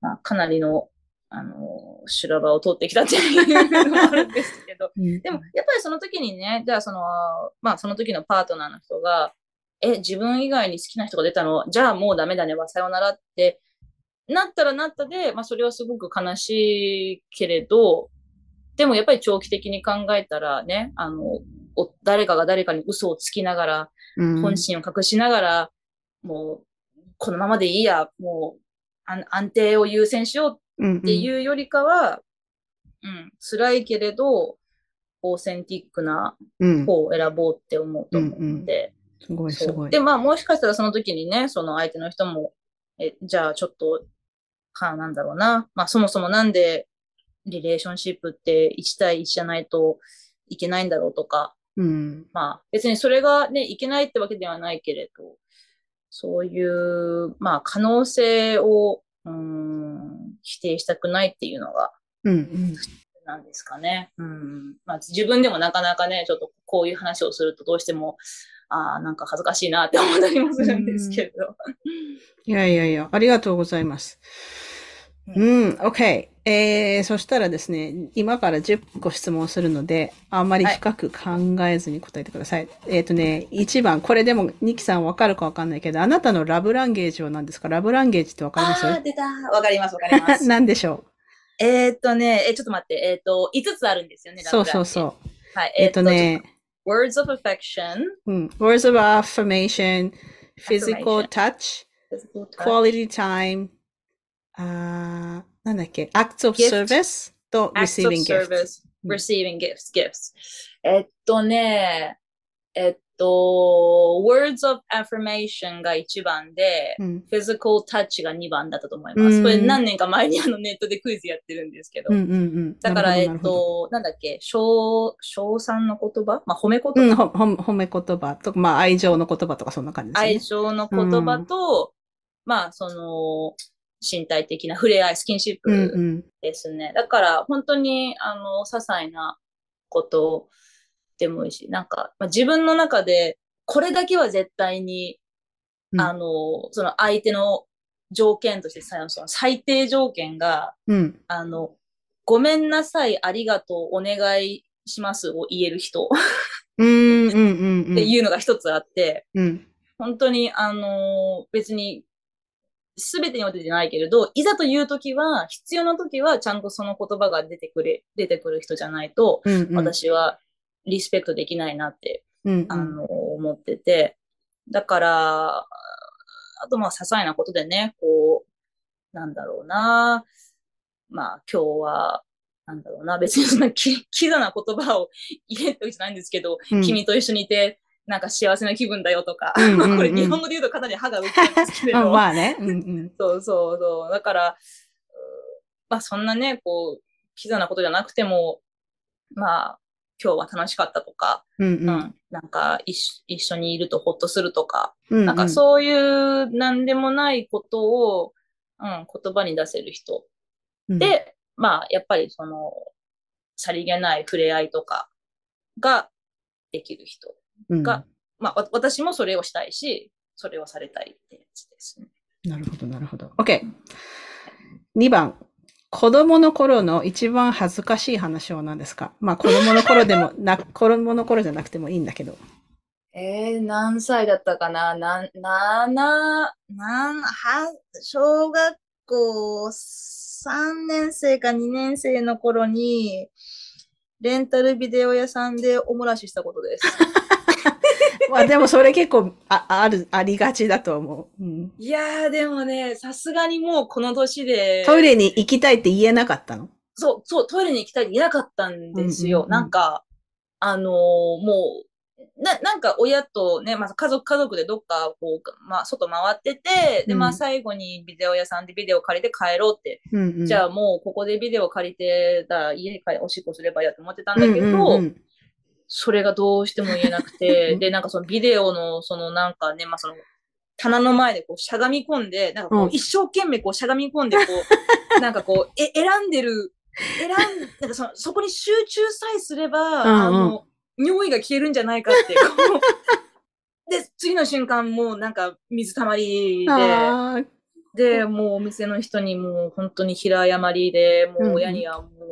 まあ、かなりの、あの、修羅場を通ってきたっていうのもあるんですけど、でも、やっぱりその時にね、じゃあその、まあその時のパートナーの人が、え、自分以外に好きな人が出たの？じゃあもうダメだね、はさよならって、なったらなったで、まあそれはすごく悲しいけれど、でもやっぱり長期的に考えたらね、あの、お誰かが誰かに嘘をつきながら、うん、本心を隠しながら、もう、このままでいいや、もう、安安定を優先しよううん、っていうよりかは、うん、辛いけれど、オーセンティックなうん、方を選ぼうって思うと思って。すごいすごい。で、まあもしかしたらその時にね、その相手の人も、え、じゃあちょっと、はなんだろうな。まあそもそもなんでリレーションシップって1対1じゃないといけないんだろうとか、うん、まあ別にそれがね、いけないってわけではないけれど、そういう、まあ可能性を、うーん、否定したくないっていうのが、うん、うん。なんですかね。うん。まあ自分でもなかなかね、ちょっとこういう話をするとどうしても、ああ、なんか恥ずかしいなって思ったりもするんですけれど。いやいやいや、ありがとうございます。うん、OK。えー、そしたらですね、今から10個質問するので、あんまり深く考えずに答えてください。えっ、とね、1番、これでも、ニキさんわかるかわかんないけど、あなたのラブランゲージは何ですか？ラブランゲージってわかります？ああ、出た。わかります、わかります。何でしょえーっとね、え、ちょっと待って、えーっと、5つあるんですよね、うそうそうう。そう。はい、えっ、とね、words of affection, うん、words of affirmation, physical touch, physical touch, quality time, あーなんだっけ？acts of Gift? service と receiving gifts. receiving gifts, gifts. えっとね、えっと、words of affirmation が1番で、うん、physical touch が2番だったと思います。うんこれ何年か前にあのネットでクイズやってるんですけど。うん、うん、うん。だから、えっと、なんだっけ、称、称賛の言葉？まあ、褒め言葉、褒め言葉とか、まあ、愛情の言葉とかそんな感じですね。愛情の言葉と、まあ、その、身体的な触れ合い、スキンシッうん、うプん。ですね。だから、本当に、あの、些細なことでもいいし、なんか、まあ、自分の中で、これだけは絶対に、うんあの、その相手の条件としてさ、その最低条件が、うん。あの、ごめんなさい、ありがとう、お願いしますを言える人うん、うん、うん。うんっていうのが一つあって、うん。本当に、あの別に、すべてにおいてじゃないけれど、いざというときは、必要なときは、ちゃんとその言葉が出てくれ、出てくる人じゃないと、うん、うん。私はリスペクトできないなって、うん、あの思ってて。だから、あと、まあ、些細なことでね、こう、なんだろうな。まあ、今日は、なんだろうな。別にそんなき、キザな言葉を言えってわけじゃないんですけど、うん君と一緒にいて、なんか幸せな気分だよとか、うんうんうんこれ日本語で言うとかなり歯が浮くんですけど、まあね。うん、うん。そうそうそう。だから、うまあそんなね、こう、キザなことじゃなくても、まあ、今日は楽しかったとか、うん、う、うんん。なんか一緒一緒にいるとほっとするとか、うん、なんかそういうなんでもないことを、うん、言葉に出せる人。うん、で、まあ、やっぱりその、さりげない触れ合いとかができる人。うん、がまあ、わ私もそれをしたいし、それをされたいってやつですね。なるほど、なるほど。OK。2番。子供の頃の一番恥ずかしい話は何ですか？まあ子供の頃でも な、子供の頃じゃなくてもいいんだけど。えー、何歳だったかな？なん、なな、は、小学校3年生か2年生の頃に、レンタルビデオ屋さんでおもらししたことです。まあでもそれ結構あある、ありがちだと思う。うん、いやー、でもね、さすがにもうこの年で、トイレに行きたいって言えなかったの？そう、そう、トイレに行きたいって言えなかったんですよ。うんうんうん。なんか、あのーもう、な、なんか親とね、まあ家族、家族でどっかこう、まあ外回ってて、で、まあ最後にビデオ屋さんでビデオ借りて帰ろうって、うんうん、じゃあもうここでビデオ借りてたら家に帰おしっこすればいいやと思ってたんだけど、うんうんうんそれがどうしても言えなくて、で、なんかそのビデオの、そのなんかね、まあその、棚の前でこうしゃがみ込んで、なんかこう一生懸命こうしゃがみ込んで、こう、なんかこう、え、選んでる、選ん、なんかその、そこに集中さえすれば、うんうん。あの、尿意が消えるんじゃないかって、で、次の瞬間もうなんか水たまりで、で、もうお店の人にもう本当に平謝りで、もう親にはもう、も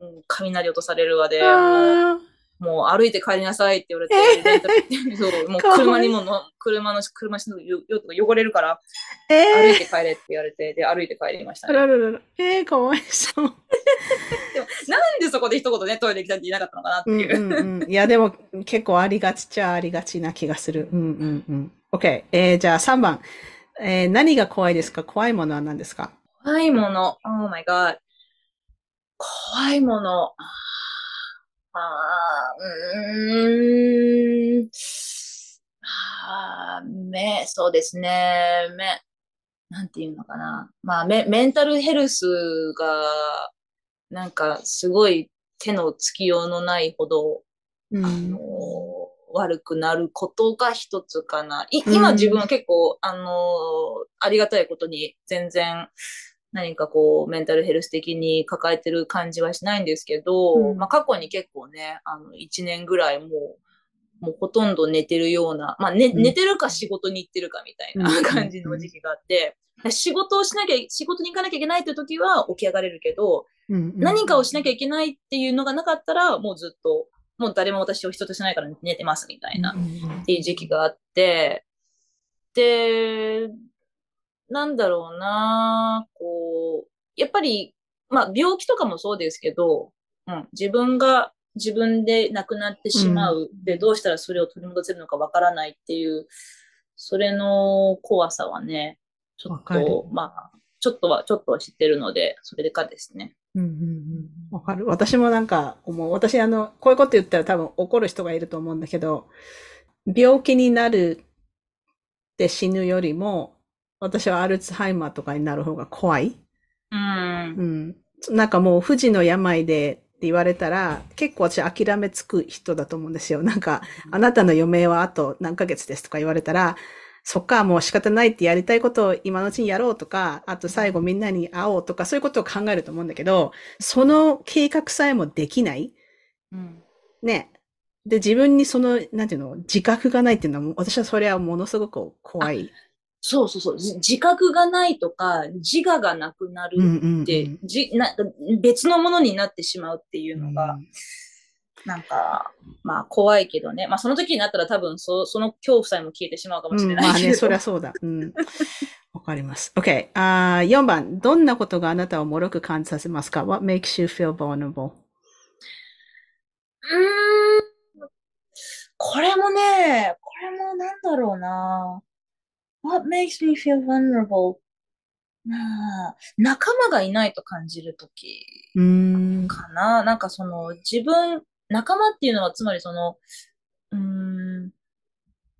うもう雷落とされるわで、もうあもう歩いて帰りなさいって言われて、そう もう車にもの、車の、車のよよ汚れるから、歩いて帰れって言われて、で、歩いて帰りましたね。ららららえー、かわいそう。でも、なんでそこで一言ね、トイレ行きたいって言えなかったのかなってうんいう。うんうん。いや、でも結構ありがちっちゃありがちな気がする。うんうんうん。OK。えー、じゃあ3番。えー、何が怖いですか？怖いものは何ですか？怖いもの。Oh my god. 怖いもの。ああ、うーん。あー目、そうですね。目、なんていうのかな。まあ、メ、メンタルヘルスが、なんか、すごい手のつきようのないほど、うあの、悪くなることが一つかな。いうん今自分は結構、あの、ありがたいことに全然何かこうメンタルヘルス的に抱えてる感じはしないんですけど、うん。まあ過去に結構ね、あの、一年ぐらいもう、もうほとんど寝てるような、まあ、ねうん。寝てるか仕事に行ってるかみたいうん。な感じの時期があって、仕事をしなきゃ、仕事に行かなきゃいけないっていう時は起き上がれるけど、何かをしなきゃいけないっていうのがなかったら、もうずっと、もう誰も私を人としないから寝てますみたいな、っていう時期があって、で、なんだろうな、こう、やっぱり、まあ病気とかもそうですけど、うん、自分が自分で亡くなってしまう、で、どうしたらそれを取り戻せるのかわからないっていう、それの怖さはね、ちょっと、まあ、ちょっとは、ちょっとは知ってるので、それでかですね。うんうんうん。わかる。私もなんか思う。私あの、こういうこと言ったら多分怒る人がいると思うんだけど、病気になるって死ぬよりも、私はアルツハイマーとかになる方が怖い。うんう。ん。なんかもう不治の病でって言われたら、結構私諦めつく人だと思うんですよ。なんか、あなたの余命はあと何ヶ月ですとか言われたら、そっか、もう仕方ないってやりたいことを今のうちにやろうとか、あと最後みんなに会おうとか、そういうことを考えると思うんだけど、その計画さえもできないうん。ね。で、自分にその、なんていうの、自覚がないっていうのは、私はそれはものすごく怖い。そうそうそう。じ自覚がないとか、自我がなくなるうんうんうんって、じな別のものになってしまうっていうのが、うんなんか、まあ怖いけどね。まあその時になったら多分そその恐怖さえも消えてしまうかもしうん、れないけど。まあね、そりゃそうだ。うん。わかります。OK。あー4番。どんなことがあなたを脆く感じさせますか ?What makes you feel vulnerable? うーん。これもね、これもなんだろうな。What makes me feel vulnerable? 仲間がいないと感じるとき。かな。なんかその自分、仲間っていうのはつまりその、うーん、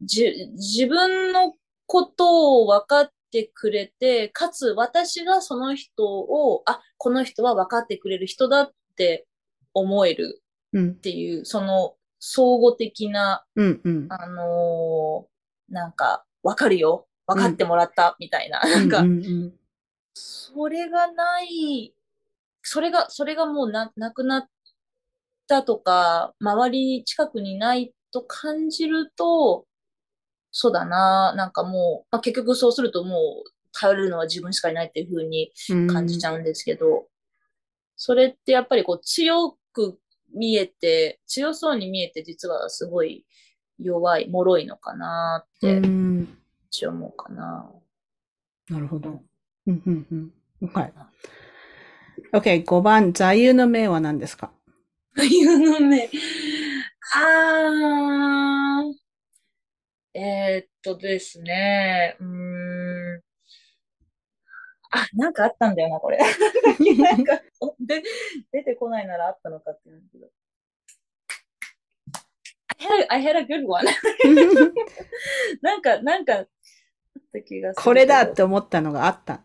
じ、自分のことを分かってくれて、かつ私がその人を、あ、この人は分かってくれる人だって思えるうんっ。ていう、その相互的な、うん。うん。あのーなんか、分かるよ。分かってもらった、みたいな。なんかう、んうんそれがない、それが、それがもうな、なくなったとか、周りに近くにないと感じると、そうだな、なんかもう、まあ、結局そうするともう、頼れるのは自分しかいないっていう風にうん。感じちゃうんですけど、それってやっぱりこう強く見えて、強そうに見えて実はすごい弱い、脆いのかなっうてん。一応思うかな。なるほど。うんうんうん。はい。OK。5番。座右の銘は何ですか？いうのね。あー。えーっとですね。うーん。あ、なんかあったんだよな、これ。なんか、おで、出てこないならあったのかって言うんだけど。had, I had a good one. なんか、なんか、あった気がするこれだって思ったのがあった。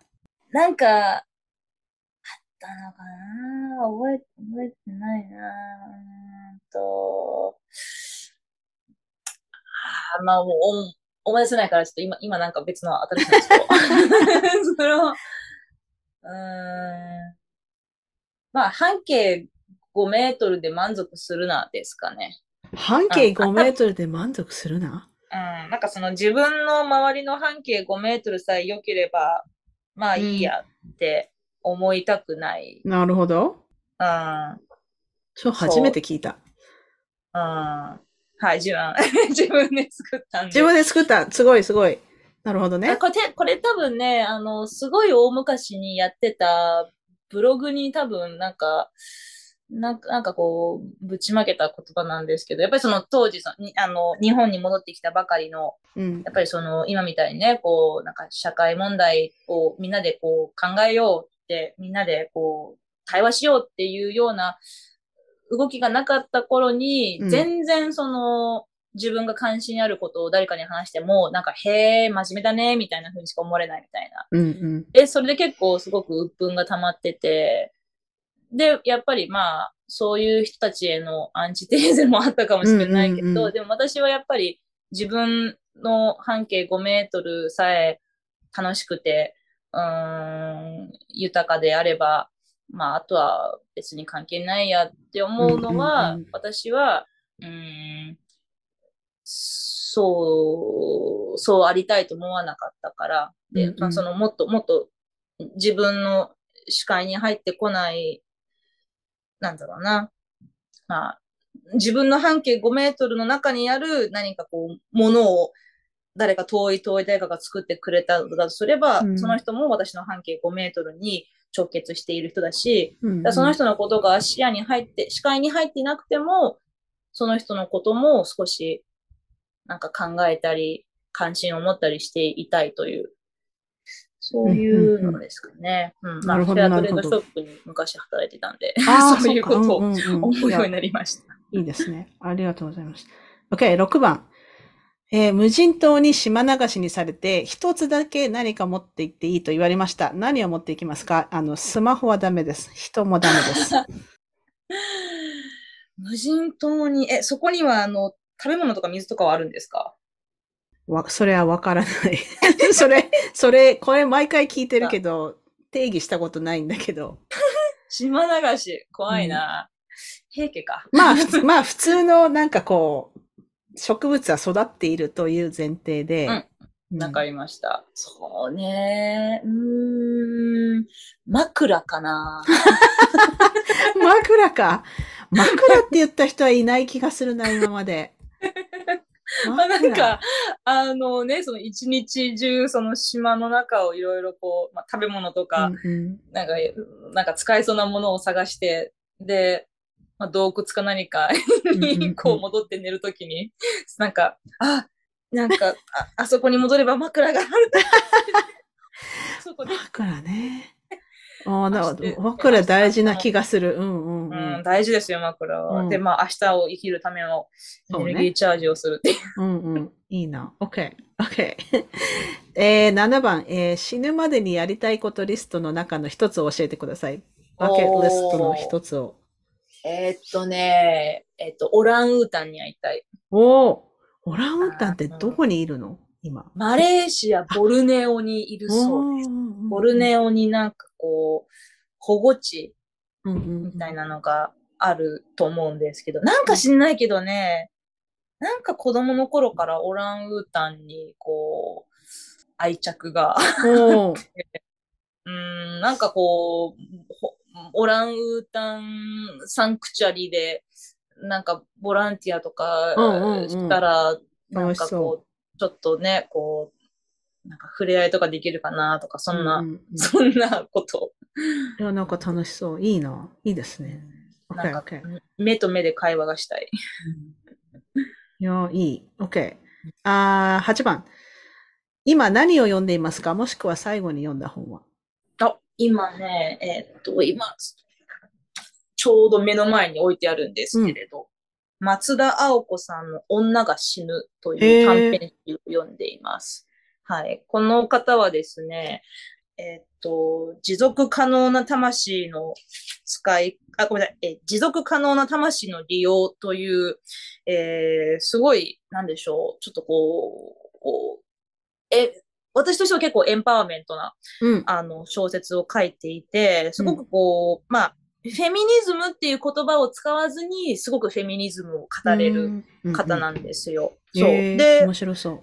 なんか、あったのかな？覚え、覚えてないなうーんと、あーまあもうお思い出せないから、ちょっと今、今なんか別の新しいのそれを、うーん、まあ半径5メートルで満足するなですかね。半径5メートルで満足するな？うん、なんかその自分の周りの半径5メートルさえ良ければ、まあいいやって思いたくない。なるほど。うん。そう、初めて聞いた。うん。はい、自分、自分で作ったんで。自分で作った。すごい、すごい。なるほどね。これて、これ多分ね、あの、すごい大昔にやってたブログに多分なんか、なんか、なんかこう、ぶちまけた言葉なんですけど、やっぱりその当時その、にあの、日本に戻ってきたばかりの、うんや。っぱりその、今みたいにね、こう、なんか社会問題をみんなでこう考えようって、みんなでこう、対話しようっていうような動きがなかった頃に、うん全然その、自分が関心あることを誰かに話しても、なんか、へえ、真面目だね、みたいな風にしか思われないみたいな。うんうん。で、それで結構すごく鬱憤が溜まってて、で、やっぱりまあ、そういう人たちへのアンチテーゼもあったかもしれないけど、うんうんうん。でも私はやっぱり自分の半径5メートルさえ楽しくて、うーん、豊かであれば、まあ、あとは別に関係ないやって思うのは、うんうんうん私は、うーん、そう、そうありたいと思わなかったから、で、まあそのもっともっと自分の視界に入ってこない、なんだろうな。まあ、自分の半径5メートルの中にある何かこう、ものを誰か遠い遠い誰かが作ってくれたのだとすれば、うんその人も私の半径5メートルに直結している人だし、うんその人のことが視野に入って、視界に入っていなくても、その人のことも少しなんか考えたり、関心を持ったりしていたいという、そういうのですかね。なるほどフェアトレードショップに昔働いてたんで、ああ、そういうことを思うようになりました。いいですね。ありがとうございます。OK、6番。えー無人島に島流しにされて、一つだけ何か持って行っていいと言われました。何を持っていきますか？あの、スマホはダメです。人もダメです。無人島に、え、そこにはあの、食べ物とか水とかはあるんですか？わ、それはわからない。それ、それ、これ毎回聞いてるけど、定義したことないんだけど。島流し、怖いな。平家か。まあ、普通、まあ、普通のなんかこう、植物は育っているという前提で。うんうんわかりました。そうね。うーん。枕かな。枕か。枕って言った人はいない気がするな、今まで。まあなんか、あのね、その一日中、その島の中をいろいろこう、まあ、食べ物とか、うんうんなんか、なんか使えそうなものを探して、で、まあ、洞窟か何かにこう戻って寝るときに、なんか、あ、なんか、ああそこに戻れば枕がある。そこで、枕ね。ああ、だ明日枕大事な気がする。うんうんう、うんん。大事ですよ、枕は。うんで、まあ、明日を生きるためのエネルギーチャージをするっていう。うんうん。いいな。OK。OK。えー、7番、えー死ぬまでにやりたいことリストの中の一つを教えてください。バケットリストの一つを。えーっとね、えーっと、オランウータンに会いたい。おおオランウータンってどこにいるの？今。マレーシア、ボルネオにいるそうです。ボルネオになんかこう、保護地みたいなのがあると思うんですけど、なんか知んないけどね、なんか子供の頃からオランウータンにこう、愛着が、うん、なんかこう、オランウータンサンクチュアリで、なんかボランティアとかうんうんうんしたら、なんかこう、ちょっとね、こう、なんか触れ合いとかできるかなとか、そんな、うううんそんなこと。いや、なんか楽しそう。いいな。いいですね。なんか OK。目と目で会話がしたい。いや、いい。OK。あー、8番。今何を読んでいますか？もしくは最後に読んだ本はあ、今ね、えーっと、今、ちょうど目の前に置いてあるんですけれど、松田青子さんの女が死ぬという短編集を読んでいます。はい。この方はですね、えっと、持続可能な魂の使い、あ、ごめんなさい、え持続可能な魂の利用という、えー、すごい、なんでしょう、ちょっとこう、こうえ、私としては結構エンパワーメントなうん。あの、小説を書いていて、すごくこう、まあ、フェミニズムっていう言葉を使わずに、すごくフェミニズムを語れる方なんんですよ。そう。へーで面、白そう。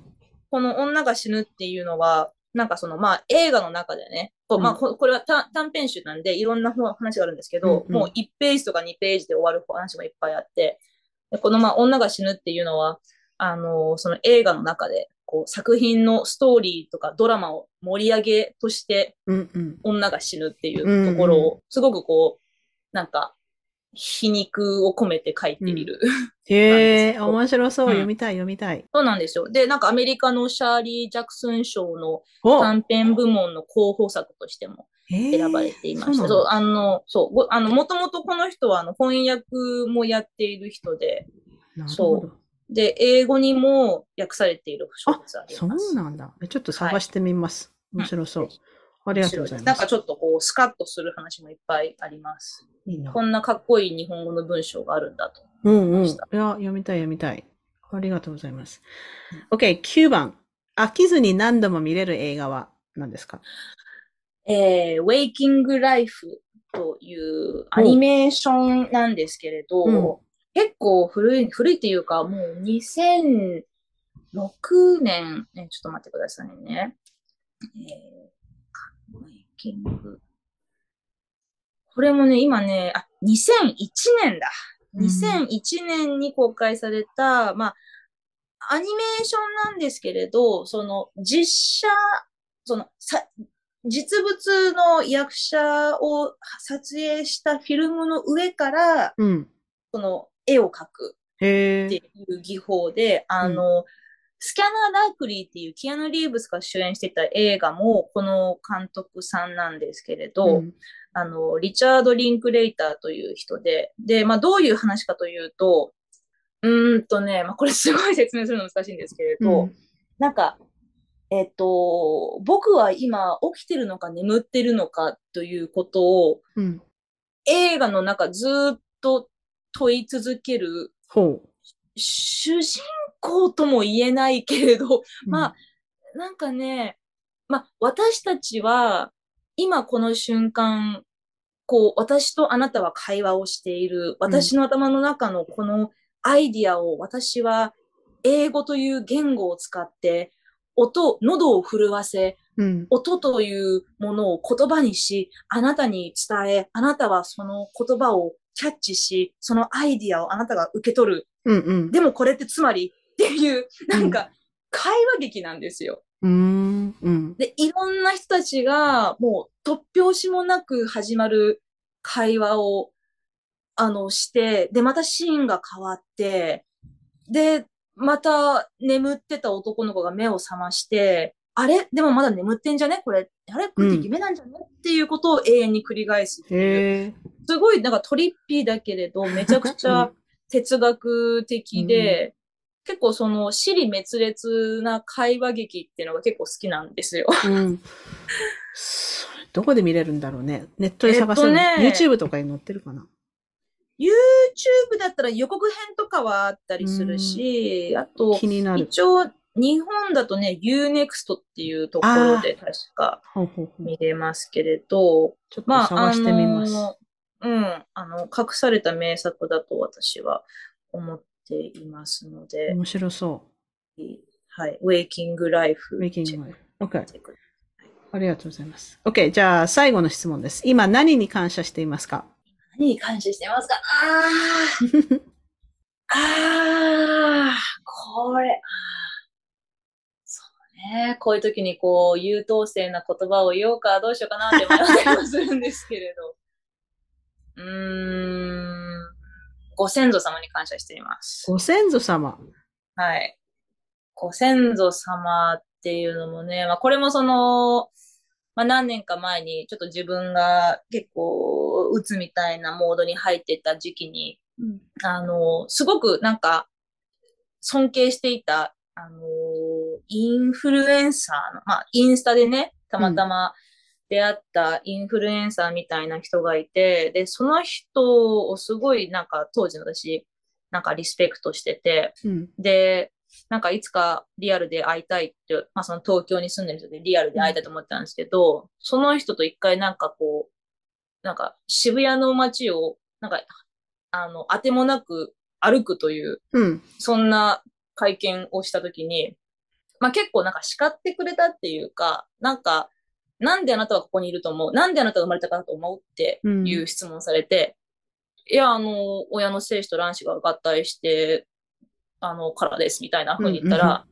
この女が死ぬっていうのは、なんかその、まあ、映画の中でね、こうまあ、うんここれは短短編集なんで、いろんな話があるんですけど、うんうん。もう1ページとか2ページで終わる話もいっぱいあって、でこの、まあ、女が死ぬっていうのは、あの、その映画の中で、こう、作品のストーリーとかドラマを盛り上げとして。女が死ぬっていうところを、すごくこう、なんか、皮肉を込めて書いている。へえ、なんです面白そう。うん読みたい、読みたい。そうなんですよ。で、なんかアメリカのシャーリー・ジャクソン賞のお短編部門の候補作としても選選ばれていました。そうそう、あの、そう、ごあの、もともとこの人はあの翻訳もやっている人で、そうで、英語にも訳されている小説ありそます。うなんだ。えちょっと探してみます。い面白そううん。ありがとうございます。なんかちょっとこう、スカッとする話もいっぱいあります。いいなこんなかっこいい日本語の文章があるんだと。うんうん。いや、読みたい、読みたい。ありがとうございます。OK、9番。飽きずに何度も見れる映画は何ですか？えー、Waking Life というアニメーションなんですけれど、うん結構古い、古いっていうか、もう2006年、ね、ちょっと待ってくださいね。えー、Waking これもね、今ね、あ、2001年だ。うん2001年に公開された、まあ、アニメーションなんですけれど、その実写、そのさ、実物の役者を撮影したフィルムの上から、うん。その絵を描く。っていう技法で、あの、スキャナー・ダークリーっていうキアヌ・リーブスが主演していた映画も、この監督さんなんですけれど、うんあの、リチャード・リンクレイターという人で、で、まあ、どういう話かというと、うーんとね、まあ、これすごい説明するの難しいんですけれど、うんなんか、えっと、僕は今起きてるのか眠ってるのかということをうん。映画の中ずーっと問い続けるほう。主人公とも言えないけれど、うんまあ、なんかね、まあ、私たちは、今この瞬間、こう、私とあなたは会話をしている。私の頭の中のこのアイディアを私は英語という言語を使って、音、喉を震わせ、うん。音というものを言葉にし、あなたに伝え、あなたはその言葉をキャッチし、そのアイディアをあなたが受け取る。うんうん。でもこれってつまりっていう、なんか、会話劇なんですよ。うーん。うん。で、いろんな人たちが、もう、突拍子もなく始まる会話を、あの、して、で、またシーンが変わって、で、また眠ってた男の子が目を覚まして、あれ？でもまだ眠ってんじゃね？これ、あれ？これって夢なんじゃね、っていうことを永遠に繰り返すっていう。へえ。すごい、なんかトリッピーだけれど、めちゃくちゃ哲学的で、結構その、死に滅裂な会話劇っていうのが結構好きなんですよ。うん。どこで見れるんだろうね。ネットで探せる、えっとね YouTube とかに載ってるかな YouTube だったら予告編とかはあったりするし、あと。一応、日本だとね、Unext っていうところで確か見れますけれど、ちょっとまあ、探してみます。あのうん、あの、隠された名作だと私は思っていますので、面白そはい、う。メイキンチェッグ。OK ク。してくだありがとうございます。OK。じゃあ、最後の質問です。今、何に感謝していますか？何に感謝してますか？あー、あー、これ、そうね。こういう時にこう、優等生な言葉を言おうかどうしようかなって迷ったりもするんですけれど。うーん、ご先祖様に感謝しています。ご先祖様。はい。ご先祖様っていうのもね、まあこれもその、まあ何年か前にちょっと自分が結構鬱みたいなモードに入ってた時期に、うんあの、すごくなんか、尊敬していた、あの、インフルエンサーの、まあ、インスタでね、たまたま出会ったインフルエンサーみたいな人がいて、で、その人をすごいなんか当時の私、なんかリスペクトしてて、うん。で、なんかいつかリアルで会いたいって、まあその東京に住んでる人でリアルで会いたいと思ってたんですけど、その人と一回なんかこう、なんか渋谷の街を、なんか、あの、当てもなく歩くという、うん。そんな会見をしたときに、まあ結構なんか叱ってくれたっていうか、なんか、なんであなたはここにいると思う？なんであなたが生まれたかと思う？っていう質問されて、いや、あの、親の精子と卵子が合体して、あの、からです、みたいな風に言ったら、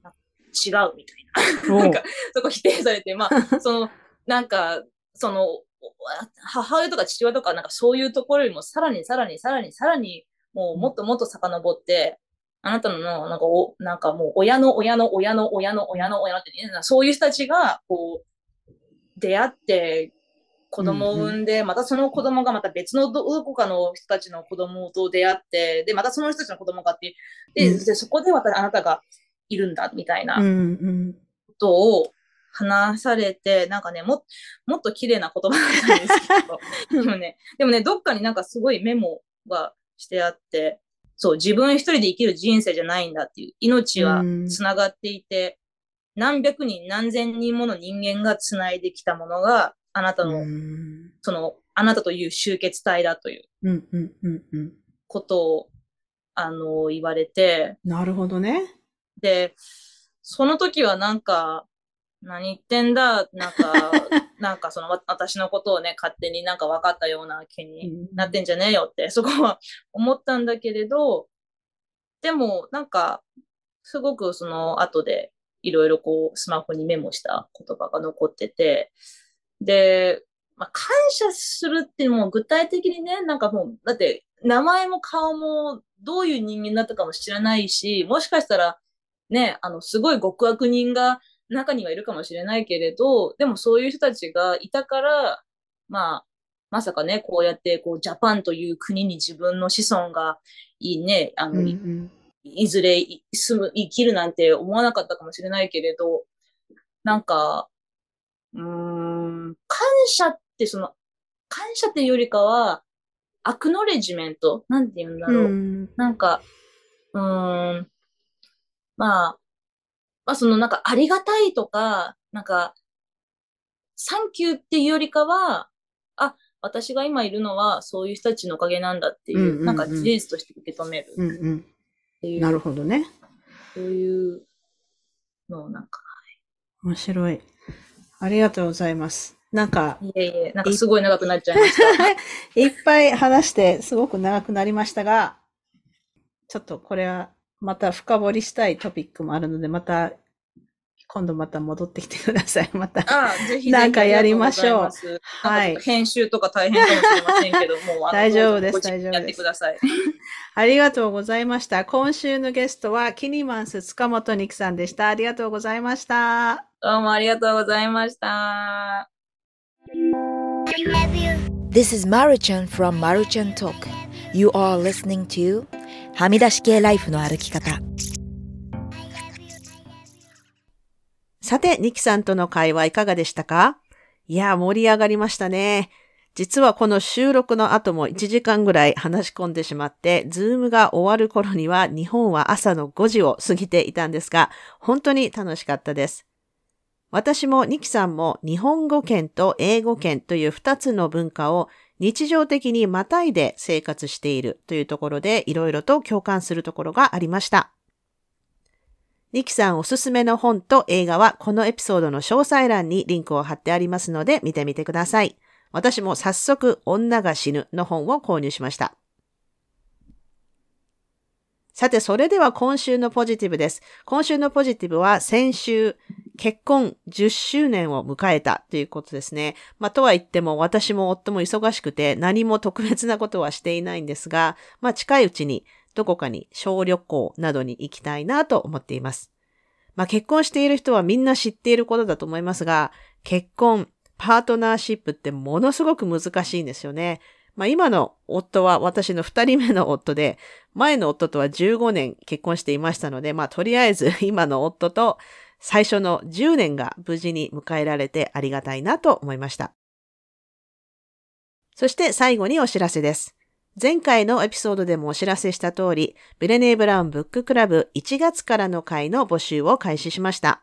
違う、みたいな。おなんか、そこ否定されて、まあ、その、なんか、その、お母親とか父親とか、なんかそういうところよりも、さらにさらにさらにさらに、もうもっともっと遡って、あなたの、なんかお、なんかもう、親の親の親の親の親の親のって、ね、そういう人たちが、こう、出会って、子供を産んで、またその子供がまた別のどどこかの人たちの子供と出会って、で、またその人たちの子供がって、で、うんでそこでまたあなたがいるんだ、みたいなうん。うん。ことを話されて、なんかね、も、もっと綺麗な言葉だったんですけど、でもね、でもね、どっかになんかすごいメモがしてあって、そう、自分一人で生きる人生じゃないんだっていう、命はつながっていて、何百人何千人もの人間がつないできたものが、あなたの、うん。その、あなたという集結体だといううん。うん。うん。うん。ことを、あの、言われて、なるほどね。で、その時はなんか、何言ってんだ、なんか、なんかそのわ私のことをね、勝手になんか分かったような気になってんじゃねえよって、そこは思ったんだけれど、でもなんか、すごくその後でいろいろこうスマホにメモした言葉が残ってて、で、まあ、感謝するっていうのも具体的にね、なんかもう、だって名前も顔もどういう人間だったかも知らないし、もしかしたらね、あの、すごい極悪人が中にはいるかもしれないけれど、でもそういう人たちがいたから、まあ、まさかね、こうやって、こう、ジャパンという国に自分の子孫がいいね、あの、うん。うん。いずれい住む、生きるなんて思わなかったかもしれないけれど、なんか、うーん、感謝ってその、感謝っていうよりかは、アクノレジメント？なんて言うんだろう。うん。なんか、うーん、まあ、まあそのなんかありがたいとか、なんか、サンキューっていうよりかは、あ、私が今いるのはそういう人たちのおかげなんだっていう、うんうんうんなんか事実として受け止めるうん。うん。っていう、なるほどね。そういうのをなんか、面白い。ありがとうございます。なんか、いえいえ、なんかすごい長くなっちゃいました。いっぱい話してすごく長くなりましたが、ちょっとこれはまた深掘りしたいトピックもあるので、また、今度また戻ってきてください。また。ああ、ぜひぜひなんかやりましょうはい編集とか大変かもしれませんけど、も大丈夫です大丈夫ですやってください。ありがとうございました。今週のゲストは、キニマンス塚本肉さんでした。ありがとうございました。どうもありがとうございました。This is Maruchan from Maruchan Talk. You are listening to はみ出し系ライフの歩き方。さて、ニキさんとの会話いかがでしたか？いや、盛り上がりましたね。実はこの収録の後も1時間ぐらい話し込んでしまって、ズームが終わる頃には日本は朝の5時を過ぎていたんですが、本当に楽しかったです。私もニキさんも日本語圏と英語圏という2つの文化を日常的にまたいで生活しているというところでいろいろと共感するところがありました。ニキさんおすすめの本と映画はこのエピソードの詳細欄にリンクを貼ってありますので見てみてください。私も早速女が死ぬの本を購入しました。さて、それでは今週のポジティブです。今週のポジティブは先週結婚10周年を迎えたということですね。まあ、とは言っても私も夫も忙しくて何も特別なことはしていないんですが、まあ、近いうちにどこかに小旅行などに行きたいなと思っています。まあ、結婚している人はみんな知っていることだと思いますが、結婚、パートナーシップってものすごく難しいんですよね。まあ今の夫は私の二人目の夫で、前の夫とは15年結婚していましたので、まあとりあえず 今の夫と最初の10年が無事に迎えられてありがたいなと思いました。そして最後にお知らせです。前回のエピソードでもお知らせした通り、ブレネー・ブラウンブッククラブ1月からの回の募集を開始しました。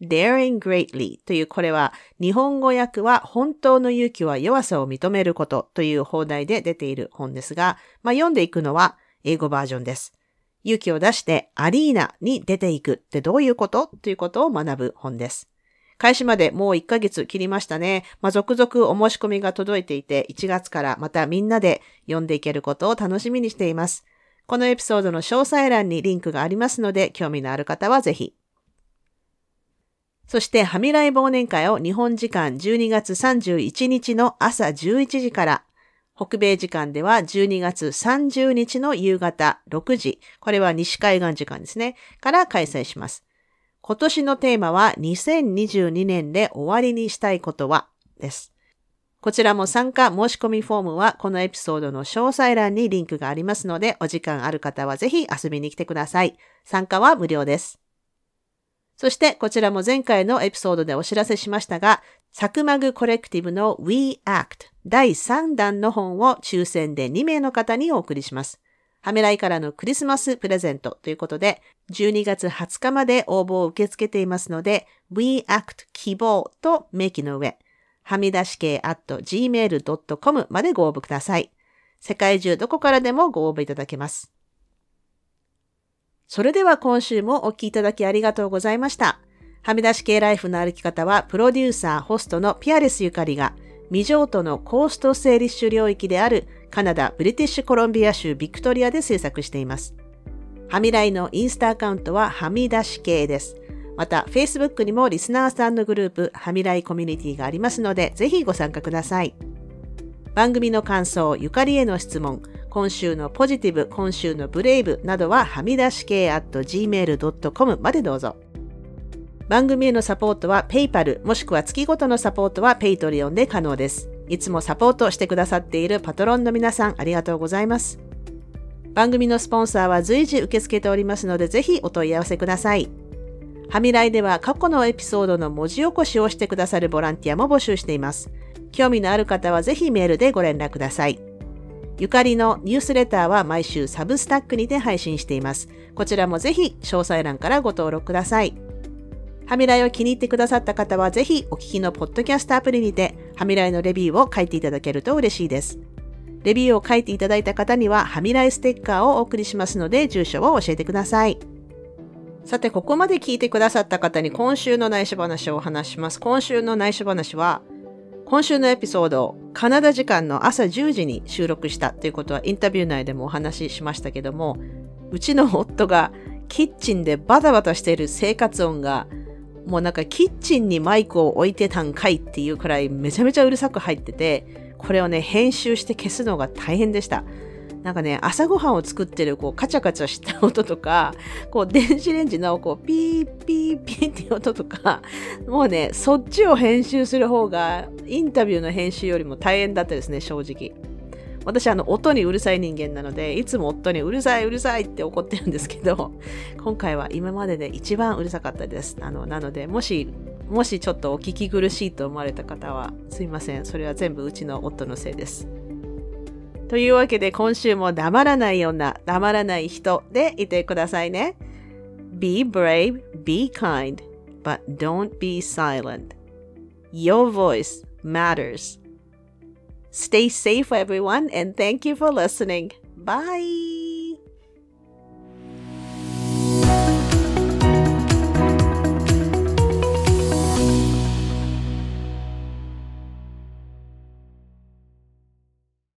daring greatly というこれは日本語訳は本当の勇気は弱さを認めることという放題で出ている本ですが、まあ、読んでいくのは英語バージョンです。勇気を出してアリーナに出ていくってどういうこと？ということを学ぶ本です。開始までもう1ヶ月切りましたね。まあ、続々お申し込みが届いていて、1月からまたみんなで読んでいけることを楽しみにしています。このエピソードの詳細欄にリンクがありますので、興味のある方はぜひ。そして、はみらい忘年会を日本時間12月31日の朝11時から、北米時間では12月30日の夕方6時、これは西海岸時間ですね、から開催します。今年のテーマは2022年で終わりにしたいことは？です。こちらも参加申し込みフォームはこのエピソードの詳細欄にリンクがありますので、お時間ある方はぜひ遊びに来てください。参加は無料です。そしてこちらも前回のエピソードでお知らせしましたが、サクマグコレクティブの We Act 第3弾の本を抽選で2名の方にお送りします。ハメライからのクリスマスプレゼントということで、12月20日まで応募を受け付けていますので、We Act 希望と明記の上、はみ出し系 at gmail.com までご応募ください。世界中どこからでもご応募いただけます。それでは今週もお聴きいただきありがとうございました。はみ出し系ライフの歩き方は、プロデューサー、ホストのピアレスゆかりが、未譲渡のコーストセーリッシュ領域であるカナダ・ブリティッシュコロンビア州ビクトリアで制作しています。はみらいのインスタアカウントははみ出し系です。また、Facebook にもリスナーさんのグループ、はみらいコミュニティがありますので、ぜひご参加ください。番組の感想、ゆかりへの質問、今週のポジティブ、今週のブレイブなどははみ出し系 at gmail.com までどうぞ。番組へのサポートは PayPal もしくは月ごとのサポートは Patreon で可能です。いつもサポートしてくださっているパトロンの皆さんありがとうございます。番組のスポンサーは随時受け付けておりますのでぜひお問い合わせください。はみらいでは過去のエピソードの文字起こしをしてくださるボランティアも募集しています。興味のある方はぜひメールでご連絡ください。ゆかりのニュースレターは毎週サブスタックにて配信しています。こちらもぜひ詳細欄からご登録ください。ハミライを気に入ってくださった方はぜひお聞きのポッドキャストアプリにてハミライのレビューを書いていただけると嬉しいです。レビューを書いていただいた方にはハミライステッカーをお送りしますので住所を教えてください。さて、ここまで聞いてくださった方に今週の内緒話をお話します。今週の内緒話は、今週のエピソードをカナダ時間の朝10時に収録したということはインタビュー内でもお話ししましたけども、うちの夫がキッチンでバタバタしている生活音がもうなんかキッチンにマイクを置いてたんかいっていうくらいめちゃめちゃうるさく入ってて、これをね、編集して消すのが大変でした。なんかね、朝ごはんを作ってる、こう、カチャカチャした音とか、こう、電子レンジの、こう、ピーピーピーっていう音とか、もうね、そっちを編集する方が、インタビューの編集よりも大変だったですね、正直。私、あの、音にうるさい人間なので、いつも夫にうるさい、うるさいって怒ってるんですけど、今回は今までで一番うるさかったです。あの、なので、もし、もしちょっとお聞き苦しいと思われた方は、すいません。それは全部うちの夫のせいです。というわけで今週も黙らない女、黙らない人でいてくださいね。Be brave, be kind, but don't be silent. Your voice matters. Stay safe, everyone, and thank you for listening. Bye.